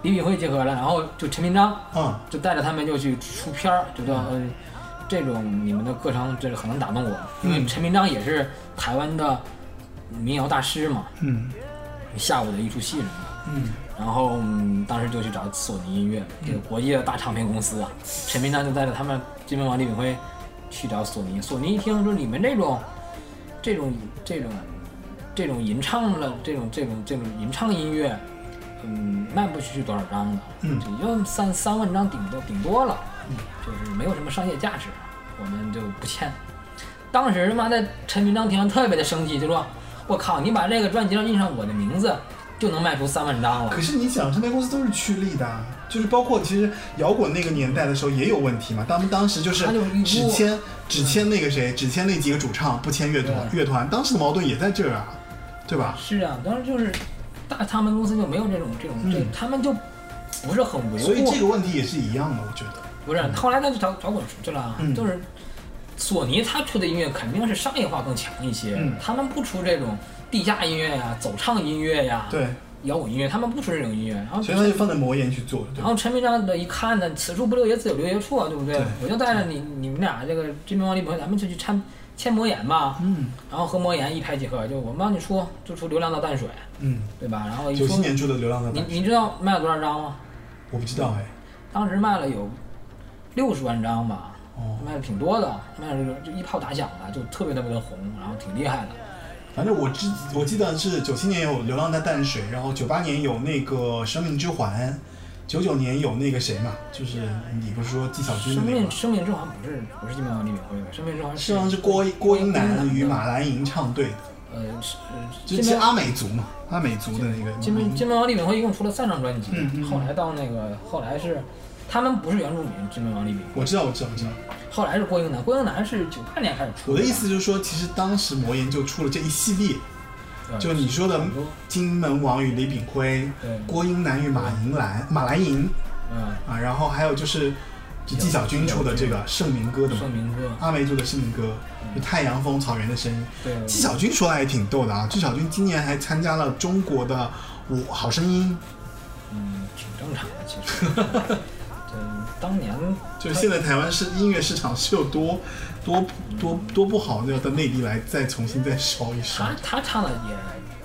李炳辉结合了，然后就陈明章啊就带着他们就去出片儿，就说呃这种你们的课程这个很能打动我，因为嗯。陈明章也是台湾的民谣大师嘛，嗯。下午的一出戏什么的。嗯。然后、嗯、当时就去找索尼音乐，这个国际的大唱片公司啊，陈明章就带着他们金门王李炳辉去找索尼。索尼一听说你们这种这种这种这种吟唱的这种这种这种吟唱音乐，嗯，卖不出去多少张的，嗯。也就三三万张顶多顶多了，就是没有什么商业价值，我们就不签。当时他妈的陈明章听完特别的生气，就说：“我靠，你把这个专辑上印上我的名字，就能卖出三万张了。”可是你想，唱片公司都是趋利的啊，就是包括其实摇滚那个年代的时候也有问题嘛。他们当时就是只签只签那个谁，只签那几个主唱，不签乐团。乐团当时的矛盾也在这儿啊，对吧？是啊，当时就是大他们公司就没有这种这种这，嗯他们就不是很维护。所以这个问题也是一样的，我觉得。不是，后来他就找找滚出去了，嗯就是索尼他出的音乐肯定是商业化更强一些，嗯他们不出这种地下音乐呀、走唱音乐呀、对，摇滚音乐，他们不出这种音乐。然后所以他就放在魔岩去做？然后陈明章的一看呢，此处不留爷，自有留爷处啊，对不对？对我就带着你你们俩这个知名王力鹏，咱们就去参签魔岩吧，嗯然后和魔岩一拍即合，就我们帮你出，就出《流浪的淡水》，嗯，对吧？然后九七，年出的《流浪的你大水你知道卖了多少张吗？我不知道哎，当时卖了有六十万张吧，哦，卖的挺多的，卖了就一炮打响了，就特别特别的红，然后挺厉害的。反正我之我记得是九七年有《流浪在淡水》，然后九八年有那个《生命之环》，九九年有那个谁嘛，就是你不是说纪晓君的生那个吗？命生命之环不是不是金毛李敏辉的，生命之环实际上是郭郭英男与马兰吟唱对的，呃是呃就是阿美族嘛，阿美族的那个金门金门王李敏辉一共出了三张专辑，嗯嗯嗯后来到那个后来是他们不是原住民，金门王李炳，我知道，我知道，我知道。后来是郭英男，郭英男是九八年开始出我的意思就是说，其实当时魔岩就出了这一系列，就你说的金门王与李炳辉、郭英男与马银兰、马兰银嗯。啊，然后还有就是就纪晓君出的这个《盛民歌》的嘛盛，民歌，阿梅族的《盛民歌》，就太阳风草原的声音。对。纪晓君说的还挺逗的啊，纪晓君今年还参加了中国的我好声音，嗯挺正常的其实。对，当年就是现在台湾是音乐市场是有多多多多不好，要到内地来再重新再烧一烧他。他唱的也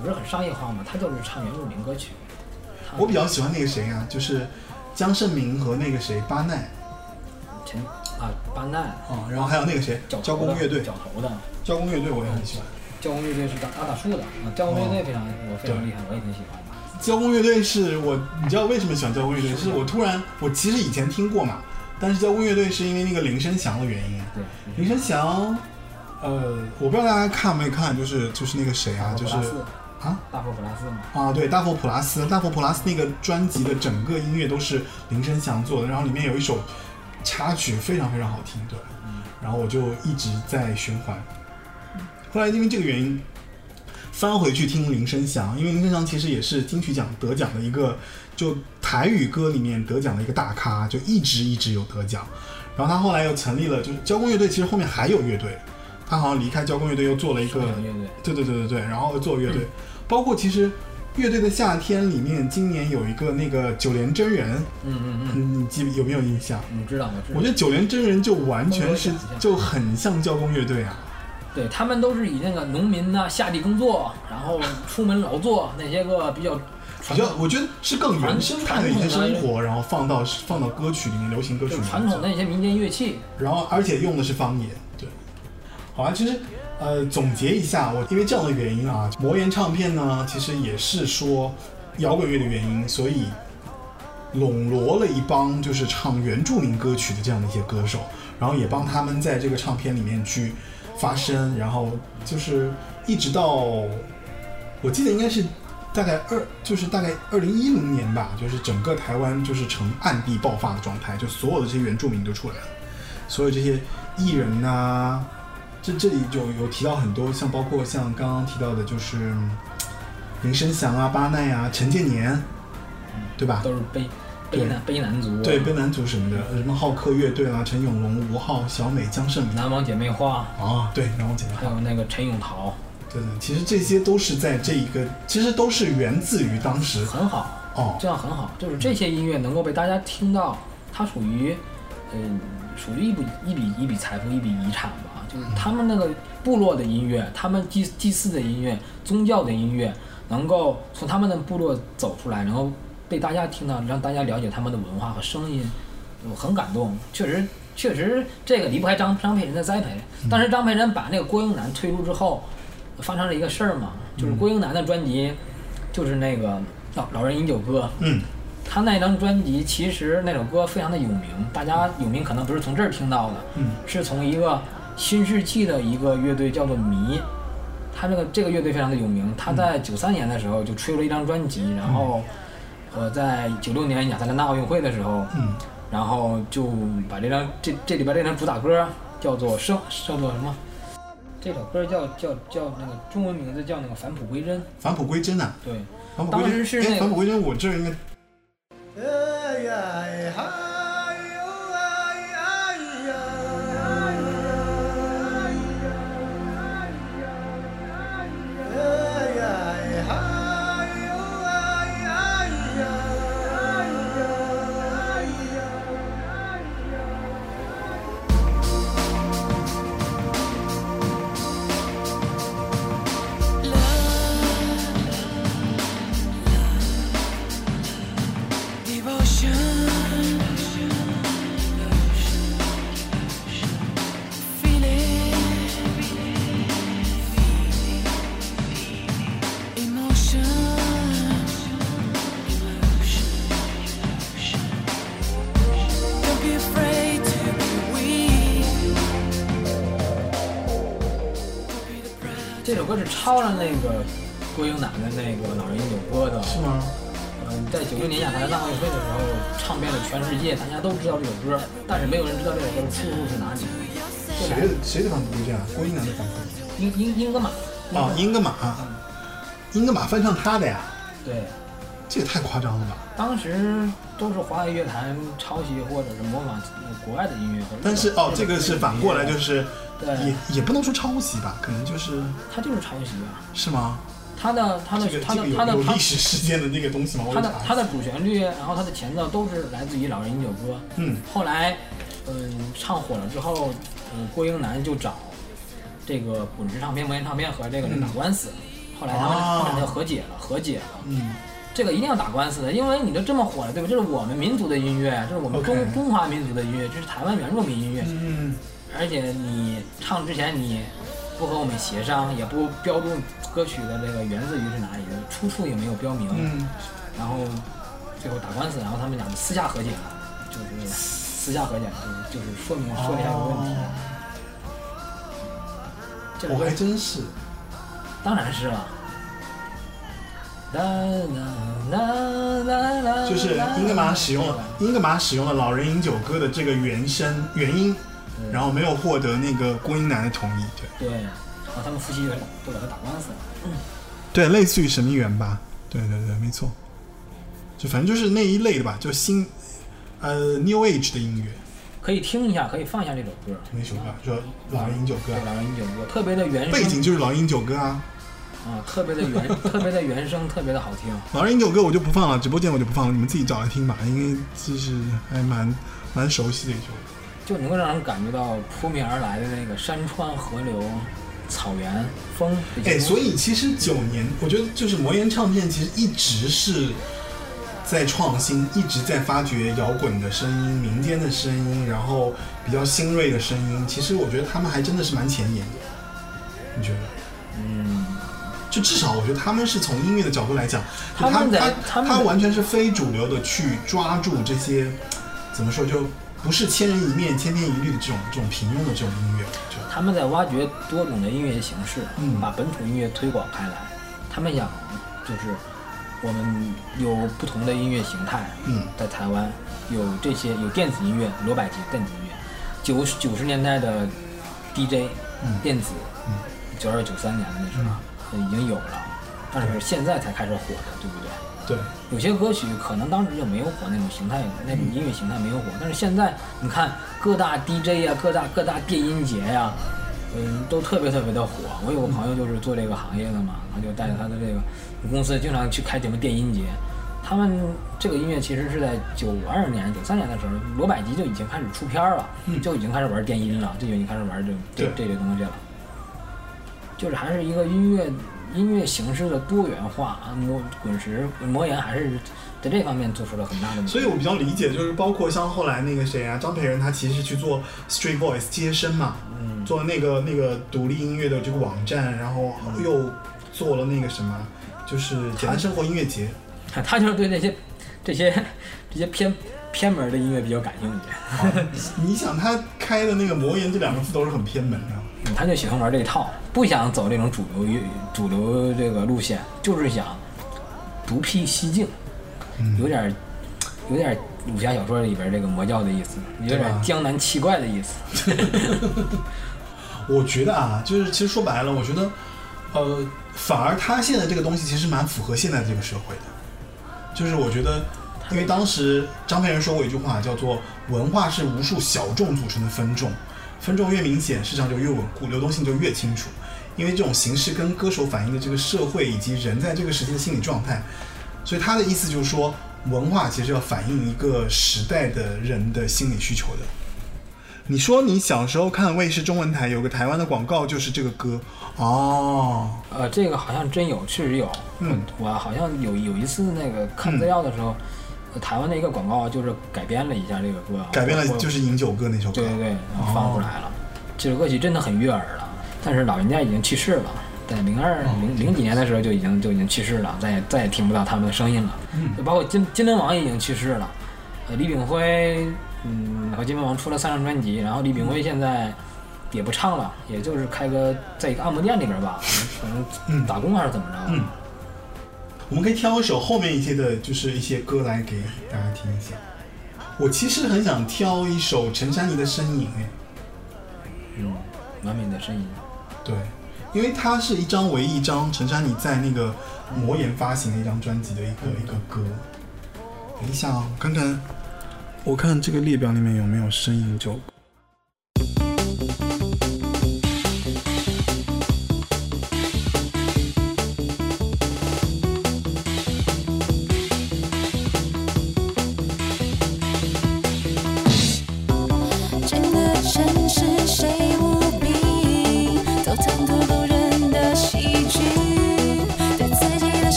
不是很商业化嘛，他就是唱原住民歌曲。我比较喜欢那个谁啊，就是江胜明和那个谁巴奈陈啊巴奈啊，然后还有那个谁角交工乐队，角头的交工乐队我也很喜欢。交工乐队是打打打树的啊，交工乐队非常我非常厉害，我也挺喜欢的。交工乐队是我，你知道为什么喜欢交工乐队？是我突然，我其实以前听过嘛，但是交工乐队是因为那个林生祥的原因。对，林生祥，呃，我不知道大家看没看，就是就是那个谁啊，就是啊？大佛普拉斯嘛，啊，对，大佛普拉斯，大佛普拉斯那个专辑的整个音乐都是林生祥做的，然后里面有一首插曲非常非常好听，对，然后我就一直在循环。后来因为这个原因，翻回去听林声祥，因为林声祥其实也是金曲奖得奖的一个，就台语歌里面得奖的一个大咖，就一直一直有得奖。然后他后来又成立了，就是交工乐队，其实后面还有乐队，他好像离开交工乐队又做了一个乐队。对对对对对，然后做乐队，包括其实乐队的夏天里面，今年有一个那个九连真人，嗯嗯嗯，嗯，你记有没有印象？我知道我知道。我觉得九连真人就完全是就很像交工乐队啊，对他们都是以那个农民呢、下地工作，然后出门劳作那些个比较比较我觉得是更原生态的一些生活，然后放到放到歌曲里面，流行歌曲里面传统的一些民间乐器。然后而且用的是方言，对。好啊，其实呃总结一下，我因为这样的原因啊，魔岩唱片呢，其实也是说摇滚乐的原因，所以笼络了一帮就是唱原住民歌曲的这样的一些歌手，然后也帮他们在这个唱片里面去发生，然后就是一直到我记得应该是大概二，就是大概二零一零年吧，就是整个台湾就是呈暗地爆发的状态，就所有的这些原住民都出来了，所有这些艺人呐、这这里就有提到很多，像包括像刚刚提到的，就是林生祥啊、巴奈啊、陈建年，对吧？都是被悲男悲男族，对，悲男族什么的，呃什么浩克乐队啦、陈永龙、吴昊、小美、江胜明南王姐妹花，啊，对，南王姐妹花，还有那个陈永桃，对对，其实这些都是在这一个，其实都是源自于当时。很好，哦，这样很好。就是这些音乐能够被大家听到，它属于，嗯、属于一笔一笔一笔财富，一笔遗产吧。就是他们那个部落的音乐，他们祭祭祀的音乐，宗教的音乐，能够从他们的部落走出来，然后被大家听到，让大家了解他们的文化和声音，我很感动。确实，确实这个离不开张张佩仁的栽培。当时张佩仁把那个郭英男推出之后，发生了一个事儿嘛，就是郭英男的专辑，就是那个老老人饮酒歌，嗯，他那张专辑其实那首歌非常的有名，大家有名可能不是从这儿听到的，嗯。是从一个新世纪的一个乐队叫做迷，他这个这个乐队非常的有名，他在九三年的时候就出了一张专辑，然后呃在九六年亚特兰大奥运会的时候，嗯。然后就把这张这这里边这张主打歌叫做生叫做什么？这首歌叫叫叫那个中文名字叫那个返璞归真，返璞归真啊，对，返璞归真，哎，当时是那个返璞归真，我这儿应该抄了那个郭英男的那个《老人饮酒歌》的，是吗？嗯，在九六年亚特兰大奥运会的时候，唱遍了全世界，大家都知道这首歌，但是没有人知道这首歌的出处是哪里。谁谁的版本不是这样？郭英男的版本。英英英格玛，哦，英格玛，英格玛翻唱他的呀，对，这也太夸张了吧！当时都是华语乐坛抄袭或者是模仿国外的音乐。但是哦，这个是反过来，就是对也也不能说抄袭吧，可能就是他就是抄袭啊，是吗？他的他的这个他的他的他历史事件的那个东西吗？我他的他的主旋律，然后他的前奏都是来自于《老人饮酒歌》。嗯，后来，嗯，唱火了之后，嗯，郭英男就找这个滚石唱片、魔岩唱片和这个人打官司。后来他们哦他们就和解了，和解了。嗯，这个一定要打官司的，因为你都这么火了，对吧？这是我们民族的音乐，这是我们中中华民族的音乐，这是台湾原住民音乐。嗯，而且你唱之前你不和我们协商，也不标注歌曲的这个源自于是哪里的，出处也没有标明。嗯，然后最后打官司，然后他们俩就私下和解了，就是私下和解，就是就是说明说了一下这个问题。我还真是，当然是了。啦啦啦啦啦就是英格玛使用了英格玛使用了《老人饮酒歌》的这个原声原音，然后没有获得那个郭英男的同意，对，对，然后他们夫妻就都给他打官司了。嗯对，类似于神秘园吧，对对对，没错，就反正就是那一类的吧，就新呃 New Age 的音乐，可以听一下，可以放一下这首歌。那首歌就《老人饮酒歌对，》，老人饮酒歌特别的原声，背景就是《老人饮酒歌》啊，啊，特别的原，特别的原声，特别的好听。《老人饮酒歌》我就不放了，直播间我就不放了，你们自己找来听吧，因为就是还蛮蛮熟悉的一首。歌。就能够让人感觉到扑面而来的那个山川河流、草原、风哎，所以其实九年，我觉得就是魔岩唱片其实一直是在创新，一直在发掘摇滚的声音、民间的声音，然后比较新锐的声音。其实我觉得他们还真的是蛮前沿的，你觉得？嗯，就至少我觉得他们是从音乐的角度来讲，就他们他他他完全是非主流的去抓住这些，怎么说就不是千人一面、千篇一律的这种这种平庸的这种音乐。他们在挖掘多种的音乐形式，嗯把本土音乐推广开来。他们想，就是我们有不同的音乐形态，嗯在台湾有这些有电子音乐，罗百吉电子音乐，九十九十年代的 DJ、嗯电子，九二九三年的那时候、呃已经有了，但是现在才开始火的，对不对？对，有些歌曲可能当时就没有火那种形态，那种音乐形态没有火，但是现在你看各大 DJ 呀、各大各大电音节呀、嗯，都特别特别的火。我有个朋友就是做这个行业的嘛，他就带着他的这个公司经常去开什么电音节。他们这个音乐其实是在九二年、九三年的时候，罗百吉就已经开始出片儿了，就已经开始玩电音了，就已经开始玩这这这类东西了。就是还是一个音乐音乐形式的多元化啊，魔滚石魔岩还是在这方面做出了很大的。所以我比较理解，就是包括像后来那个谁啊，张培仁，他其实去做 Street Voice 接生嘛，嗯做那个那个独立音乐的这个网站，然后又做了那个什么，就是简单生活音乐节。他就是对那些这些这些偏偏门的音乐比较感兴趣，你想他开的那个魔岩这两个字都是很偏门的，嗯他就喜欢玩这一套，不想走这种主流乐主流这个路线，就是想独辟蹊径，嗯有点有点武侠小说里边这个魔教的意思，有点江南七怪的意思。我觉得啊，就是其实说白了，我觉得，呃，反而他现在这个东西其实蛮符合现在这个社会的。就是我觉得，因为当时张培仁说过一句话，叫做“文化是无数小众组成的分众，分众越明显，市场就越稳固，流动性就越清楚。因为这种形式跟歌手反映的这个社会以及人在这个时期的心理状态，所以他的意思就是说，文化其实要反映一个时代的人的心理需求的。你说你小时候看卫视中文台有个台湾的广告，就是这个歌哦，呃，这个好像真有，确实有。嗯我好像有有一次那个看资料的时候，呃台湾的一个广告就是改编了一下这个歌，改编了就是《饮酒歌》那首歌。对对对，然后放出来了。这首歌曲真的很悦耳了，但是老人家已经去世了，在零二零零几年的时候就已经就已经去世了，再也再也听不到他们的声音了。嗯就包括金金门王也已经去世了，呃，李炳辉嗯，和金凤凰出了三张专辑，然后李炳辉现在也不唱了，也就是开个在一个按摩店里边吧，可能打工还是怎么着。嗯我们可以挑一首后面一些的，就是一些歌来给大家听一下。我其实很想挑一首陈珊妮的《身影》，哎，嗯，完美的声音。对，因为它是一张唯一一张陈珊妮在那个魔岩发行的一张专辑的一个一个歌。等一下啊、我看看，我看看这个列表里面有没有《身影》这首歌。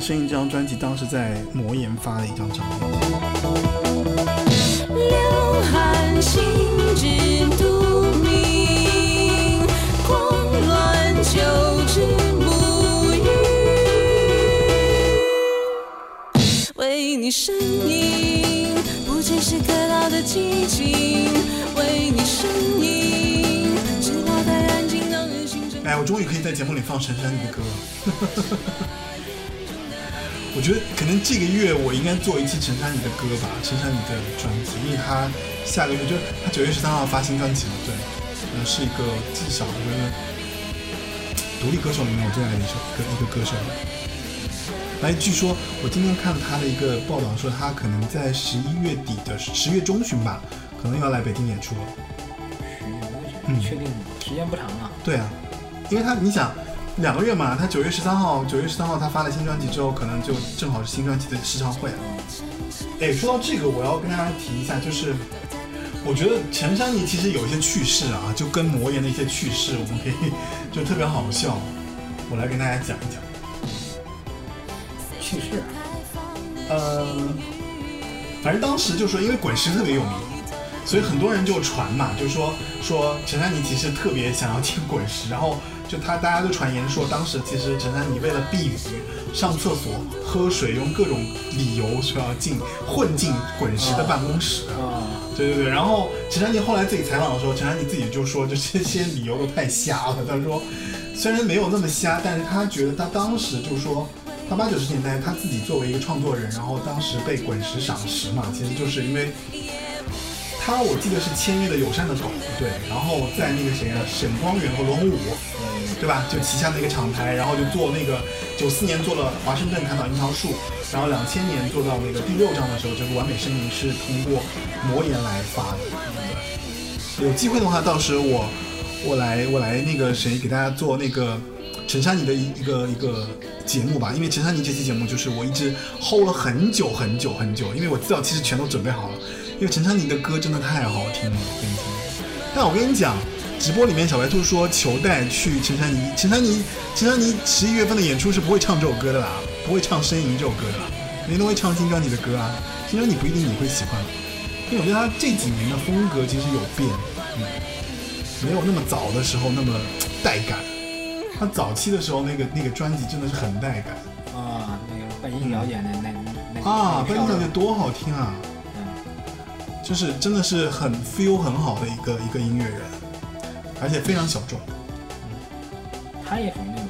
声音》这张专辑，当时在魔岩发的一张唱片。流汗心知肚明，狂乱求之不语。为你呻吟，不只是可老的激情。为你呻吟，直到太安静，让人心。哎，我终于可以在节目里放陈珊妮的歌了。我觉得可能这个月我应该做一期陈珊妮的歌吧，陈珊妮的专辑，因为她下个月就是她九月十三号发新专辑了，对，呃，是一个至少我觉得独立歌手里面我最爱的一首歌一个歌手。来，据说我今天看了他的一个报道，说他可能在十一月底的十月中旬吧，可能要来北京演出了。十月嗯确定吗？时间不长啊。对啊，因为他你想两个月嘛，他九月十三号，九月十三号他发了新专辑之后，可能就正好是新专辑的试唱会啊。哎，说到这个，我要跟大家提一下，就是我觉得陈珊妮其实有一些趣事啊，就跟魔岩的一些趣事，我们可以就特别好笑，我来跟大家讲一讲。去世。呃，反正当时就说，因为滚石特别有名，所以很多人就传嘛，就说说陈珊妮其实特别想要听滚石，然后就他大家都传言说，当时其实陈珊妮为了避雨、上厕所、喝水，用各种理由说要进混进滚石的办公室。啊，对对对，然后陈珊妮后来自己采访的时候，陈珊妮自己就说，就这些理由都太瞎了。她说，虽然没有那么瞎，但是她觉得她当时就说，他八九十年代他自己作为一个创作人，然后当时被滚石赏识嘛，其实就是因为他我记得是签约的友善的狗，对，然后在那个谁啊，沈光远和罗洪武，对吧？就旗下的一个厂牌，然后就做那个九四年做了华盛顿看到樱桃树，然后两千年做到那个第六章的时候，这个完美声明是通过魔岩来发的。对，有机会的话，到时我我来我来那个谁给大家做那个陈珊妮的一一个一个节目吧，因为陈珊妮这期节目就是我一直 hold 了很久很久很久，因为我资料其实全都准备好了，因为陈珊妮的歌真的太好听了，我跟你听。但我跟你讲，直播里面小白兔说求带去陈珊妮，陈珊妮，陈珊妮十一月份的演出是不会唱这首歌的啦，不会唱《呻吟》这首歌的啦，肯定都会唱新专辑的歌啊。新专辑不一定你会喜欢，因为我觉得他这几年的风格其实有变，嗯，没有那么早的时候那么带感。他早期的时候那个那个专辑真的是很带感啊，那个半音表演的那那啊，那班小姐多好听啊！嗯，就是真的是很 feel 很好的一个一个音乐人，而且非常小众。他也属于那种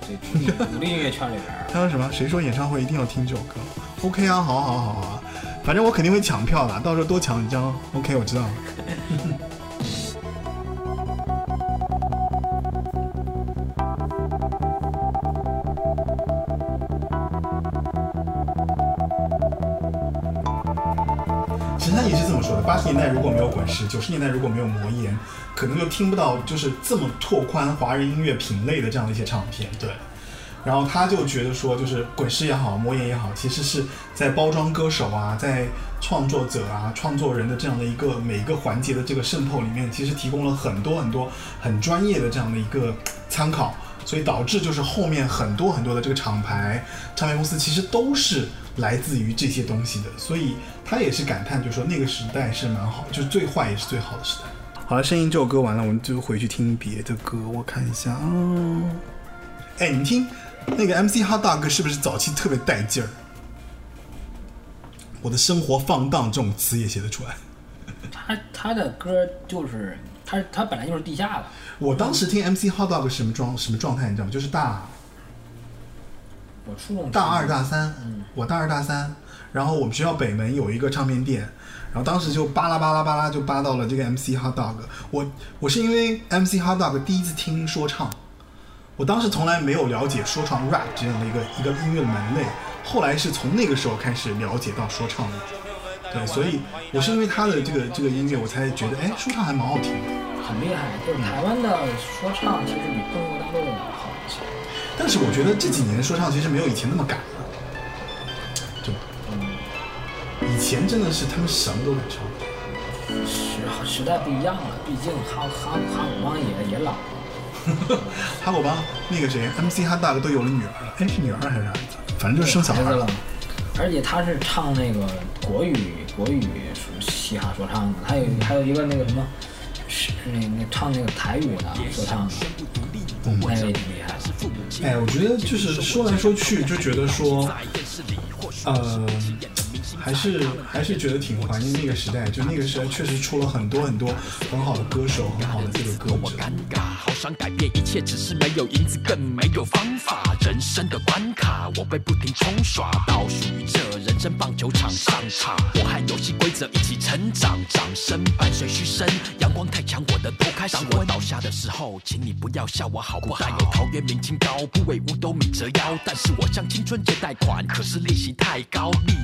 这独立音乐圈里边，他说什么？谁说演唱会一定要听这首歌？OK 啊，好好好好啊，反正我肯定会抢票的，到时候多抢一张。OK，我知道了。八十年代如果没有滚石，九十年代如果没有魔岩，可能就听不到就是这么拓宽华人音乐品类的这样的一些唱片。对，然后他就觉得说，就是滚石也好，魔岩也好，其实是在包装歌手啊，在创作者啊、创作人的这样的一个每一个环节的这个渗透里面，其实提供了很多很多很专业的这样的一个参考。所以导致就是后面很多很多的这个厂牌、唱片公司其实都是来自于这些东西的，所以他也是感叹，就说那个时代是蛮好，就是最坏也是最好的时代。好好了，声音这首歌完了，我们就回去听别的歌。我看一下啊，哎，你们听那个 MC 哈大哥是不是早期特别带劲儿？我的生活放荡这种词也写得出来。他他的歌就是他他本来就是地下的，我当时听 MC Hot Dog 是什么状什么状态，你知道吗？就是大我初中大二大三，我大二大三，然后我们学校北门有一个唱片店，然后当时就巴拉巴拉巴拉就扒到了这个 MC Hot Dog。我我是因为 MC Hot Dog 第一次听说唱，我当时从来没有了解说唱 rap 这样的一个一个音乐的门类，后来是从那个时候开始了解到说唱的。对，所以我是因为他的这个这个音乐，我才觉得哎，说唱还蛮好听的。很厉害，就是台湾的说唱其实比中国大陆的好一些。但是我觉得这几年说唱其实没有以前那么敢了，对吧？以前真的是他们什么都敢唱。时时代不一样了，毕竟哈哈哈姆帮也也老了，哈狗帮那个谁，MC 哈大哥都有了女儿了，哎，是女儿还是儿子？反正就是生小孩了。而且他是唱那个国语国语说嘻哈说唱的，还有还有一个那个什么，是那那唱那个台语的说唱的，嗯那个也挺厉害的。哎，我觉得就是说来说去，就觉得说，呃，还是还是觉得挺怀念那个时代，就那个时代确实出了很多很多很好的歌手，很好的这个歌者。尴尬，好想改变一切，只是没有银子，更没有方法。人生的关卡，我被不停冲刷，倒数于这人生棒球场上场。我和游戏规则一起成长，掌声伴随嘘声。阳光太强，我的头开始当我倒下的时候，请你不要笑我好不好？但有桃园明清高，不为五斗米折腰。但是我向青春借贷款，可是利息太高，利。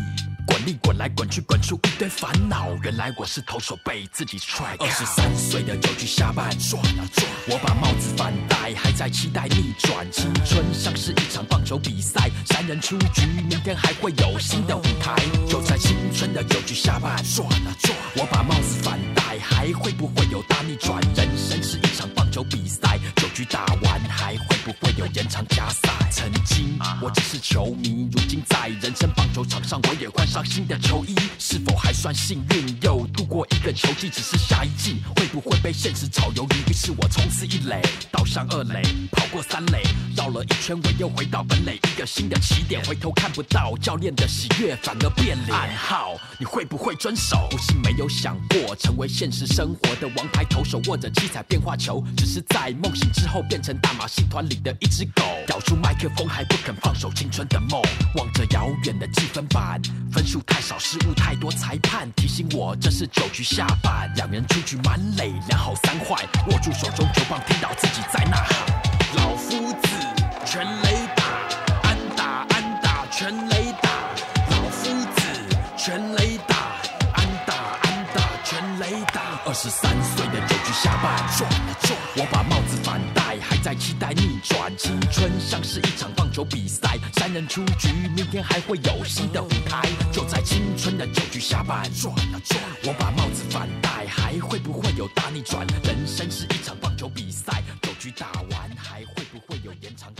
滚力滚来滚去，滚出一堆烦恼。原来我是投手，被自己踹。二十三岁的九局下半，转啊转。我把帽子反戴，还在期待逆转。青春像是一场棒球比赛，三人出局，明天还会有新的舞台。就在青春的九局下半，转啊转。我把帽子反戴，还会不会有大逆转？人生是一场棒球比赛，九局打完还会不会有延长加赛？曾经我只是球迷，如今在人生棒球场上，我也换上新的球衣，是否还算幸运？又度过一个球季，只是下一季会不会被现实炒鱿鱼？于是我冲刺一垒，倒上二垒，跑过三垒，绕了一圈，我又回到本垒，一个新的起点。回头看不到教练的喜悦，反而变脸。暗号，你会不会遵守？不是没有想过成为现实生活的王牌投手，握着七彩变化球，只是在梦醒之后变成大马戏团里的一只狗，咬住麦克风还不肯放手青春的梦，望着遥远的计分板，分数太少，失误太多，裁判提醒我这是九局下半，两人出局满垒，两好三坏，握住手中球棒，听到自己在呐喊，老夫子全垒打，安打安打全垒打，老夫子全十三岁的九局下半，转啊转，我把帽子反戴，还在期待逆转。青春像是一场棒球比赛，三人出局，明天还会有新的舞台。就在青春的九局下半，转啊转，我把帽子反戴，还会不会有大逆转？人生是一场棒球比赛，九局打完还会不会有延长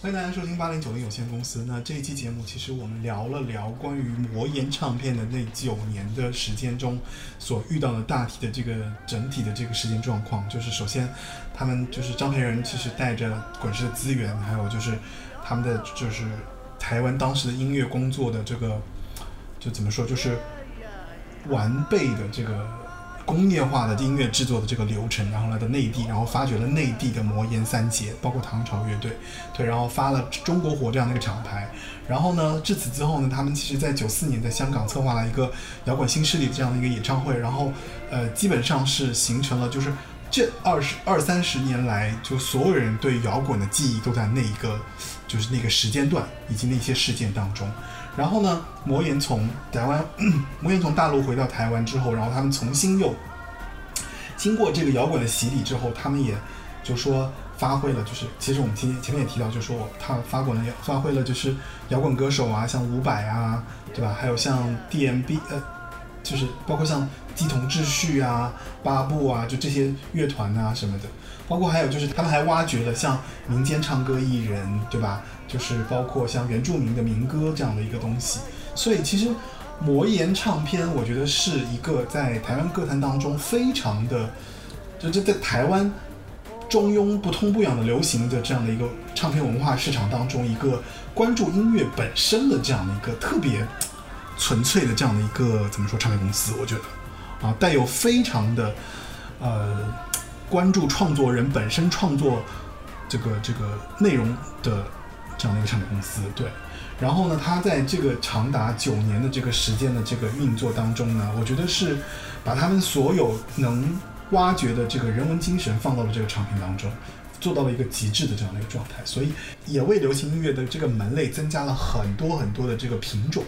欢迎大家收听八零九零有限公司。那这一期节目，其实我们聊了聊关于魔岩唱片的那九年的时间中所遇到的大体的这个整体的这个时间状况。就是首先，他们就是张培仁，其实带着滚石的资源，还有就是他们的就是台湾当时的音乐工作的这个，就怎么说，就是完备的这个工业化的音乐制作的这个流程，然后来到内地，然后发掘了内地的魔岩三杰，包括唐朝乐队，对，然后发了中国火这样的一个厂牌。然后呢，至此之后呢，他们其实在九四年在香港策划了一个摇滚新势力这样的一个演唱会，然后呃，基本上是形成了就是这二十二三十年来，就所有人对摇滚的记忆都在那一个就是那个时间段以及那些事件当中。然后呢，魔岩从台湾，魔岩从大陆回到台湾之后，然后他们重新又经过这个摇滚的洗礼之后，他们也就说发挥了，就是其实我们前前面也提到，就说他发滚了，发挥了就是摇滚歌手啊，像伍佰啊，对吧？还有像 DMB，呃，就是包括像鸡同秩序啊、八部啊，就这些乐团啊什么的，包括还有就是他们还挖掘了像民间唱歌艺人，对吧？就是包括像原住民的民歌这样的一个东西，所以其实魔岩唱片，我觉得是一个在台湾歌坛当中非常的，就这在台湾中庸不痛不痒的流行的这样的一个唱片文化市场当中，一个关注音乐本身的这样的一个特别纯粹的这样的一个怎么说唱片公司，我觉得啊，带有非常的呃关注创作人本身创作这个这个内容的这样的一个唱片公司，对。然后呢，他在这个长达九年的这个时间的这个运作当中呢，我觉得是把他们所有能挖掘的这个人文精神放到了这个唱片当中，做到了一个极致的这样的一个状态，所以也为流行音乐的这个门类增加了很多很多的这个品种。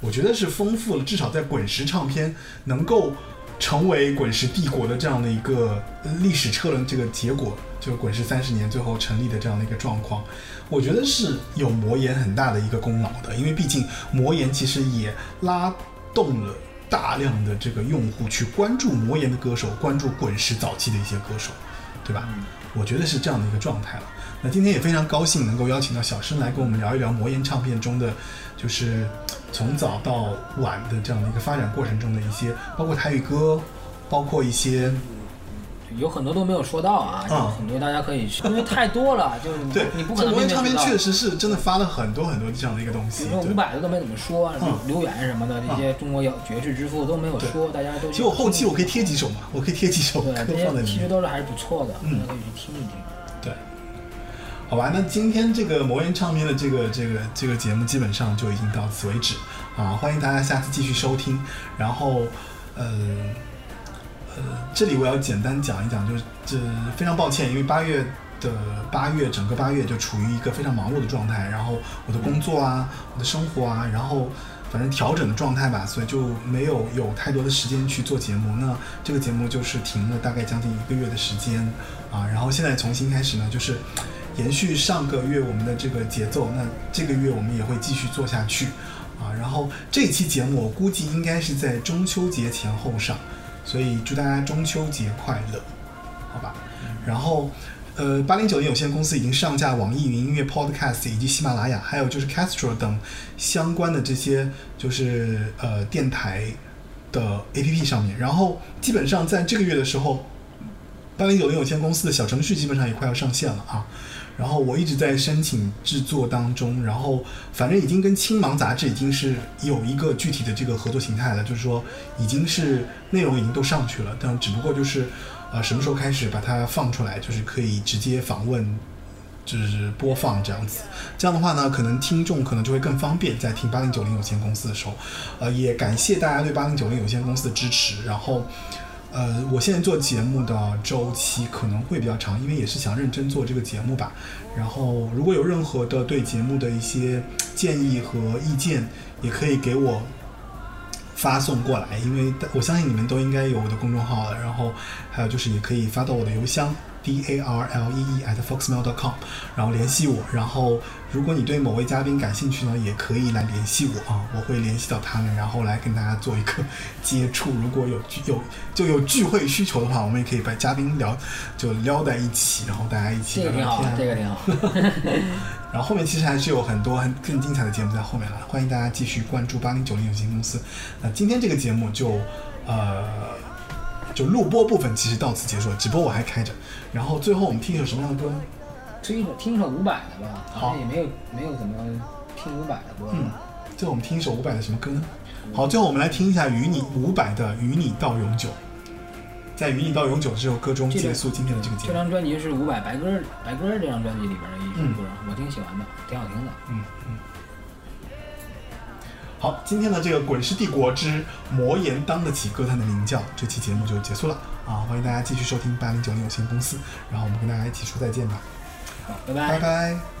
我觉得是丰富了，至少在滚石唱片能够成为滚石帝国的这样的一个历史车轮这个结果，就是滚石三十年最后成立的这样的一个状况，我觉得是有魔岩很大的一个功劳的，因为毕竟魔岩其实也拉动了大量的这个用户去关注魔岩的歌手，关注滚石早期的一些歌手，对吧？我觉得是这样的一个状态了。那今天也非常高兴能够邀请到小生来跟我们聊一聊魔岩唱片中的，就是从早到晚的这样的一个发展过程中的一些，包括台语歌，包括一些有很多都没有说到啊，有很多大家可以去，因为太多了，就是你对你不可能这魔岩唱片确实是真的发了很多很多这样的一个东西。因为对五百的都没怎么说，嗯刘远什么的这些中国有爵士之父都没有说，大家都其实我后期我可以贴几首嘛，我可以贴几首歌对这放在里面。些其实都是还是不错的，嗯大家可以去听一听。好吧，那今天这个魔岩唱片的这个这个这个节目基本上就已经到此为止啊，欢迎大家下次继续收听。然后，呃呃，这里我要简单讲一讲，就是这非常抱歉，因为八月的八月整个八月就处于一个非常忙碌的状态，然后我的工作啊，我的生活啊，然后。反正调整的状态吧，所以就没有有太多的时间去做节目。那这个节目就是停了大概将近一个月的时间啊，然后现在重新开始呢，就是延续上个月我们的这个节奏。那这个月我们也会继续做下去啊。然后这期节目我估计应该是在中秋节前后上，所以祝大家中秋节快乐，好吧？然后。呃，八零九零有限公司已经上架网易云音乐 Podcast 以及喜马拉雅，还有就是 Castro 等相关的这些就是呃电台的 APP 上面。然后基本上在这个月的时候，八零九零有限公司的小程序基本上也快要上线了啊。然后我一直在申请制作当中，然后反正已经跟青芒杂志已经是有一个具体的这个合作形态了，就是说已经是内容已经都上去了，但只不过就是呃什么时候开始把它放出来，就是可以直接访问。就是播放这样子，这样的话呢，可能听众可能就会更方便，在听八零九零有限公司的时候，呃，也感谢大家对八零九零有限公司的支持。然后，呃，我现在做节目的周期可能会比较长，因为也是想认真做这个节目吧。然后，如果有任何的对节目的一些建议和意见，也可以给我发送过来，因为我相信你们都应该有我的公众号了。然后，还有就是也可以发到我的邮箱 d a r l e e at foxmail.com，然后联系我。然后，如果你对某位嘉宾感兴趣呢，也可以来联系我啊，我会联系到他们，然后来跟大家做一个接触。如果有聚有就有聚会需求的话，我们也可以把嘉宾聊就撩在一起，然后大家一起这个挺好聊聊天。，这个挺好。然后后面其实还是有很多很更精彩的节目在后面了，欢迎大家继续关注八零九零有限公司。那今天这个节目就呃就录播部分其实到此结束了，直播我还开着。然后最后我们听一首什么样的歌呢？听一首听一首伍佰的吧，好好像也没有没有怎么听伍佰的歌。嗯，最后我们听一首伍佰的什么歌呢？好，最后我们来听一下与你伍佰的《与你到永久》。在《与你到永久》这首歌中结束今天的这个节目。这张专辑是伍佰白鸽白鸽这张专辑里边的一首嗯歌，我挺喜欢的，挺好听的。嗯嗯。好，今天的这个《滚石帝国之魔岩当得起歌坛的名叫》这期节目就结束了啊！欢迎大家继续收听八零九零有限公司，然后我们跟大家一起说再见吧，好，拜拜拜。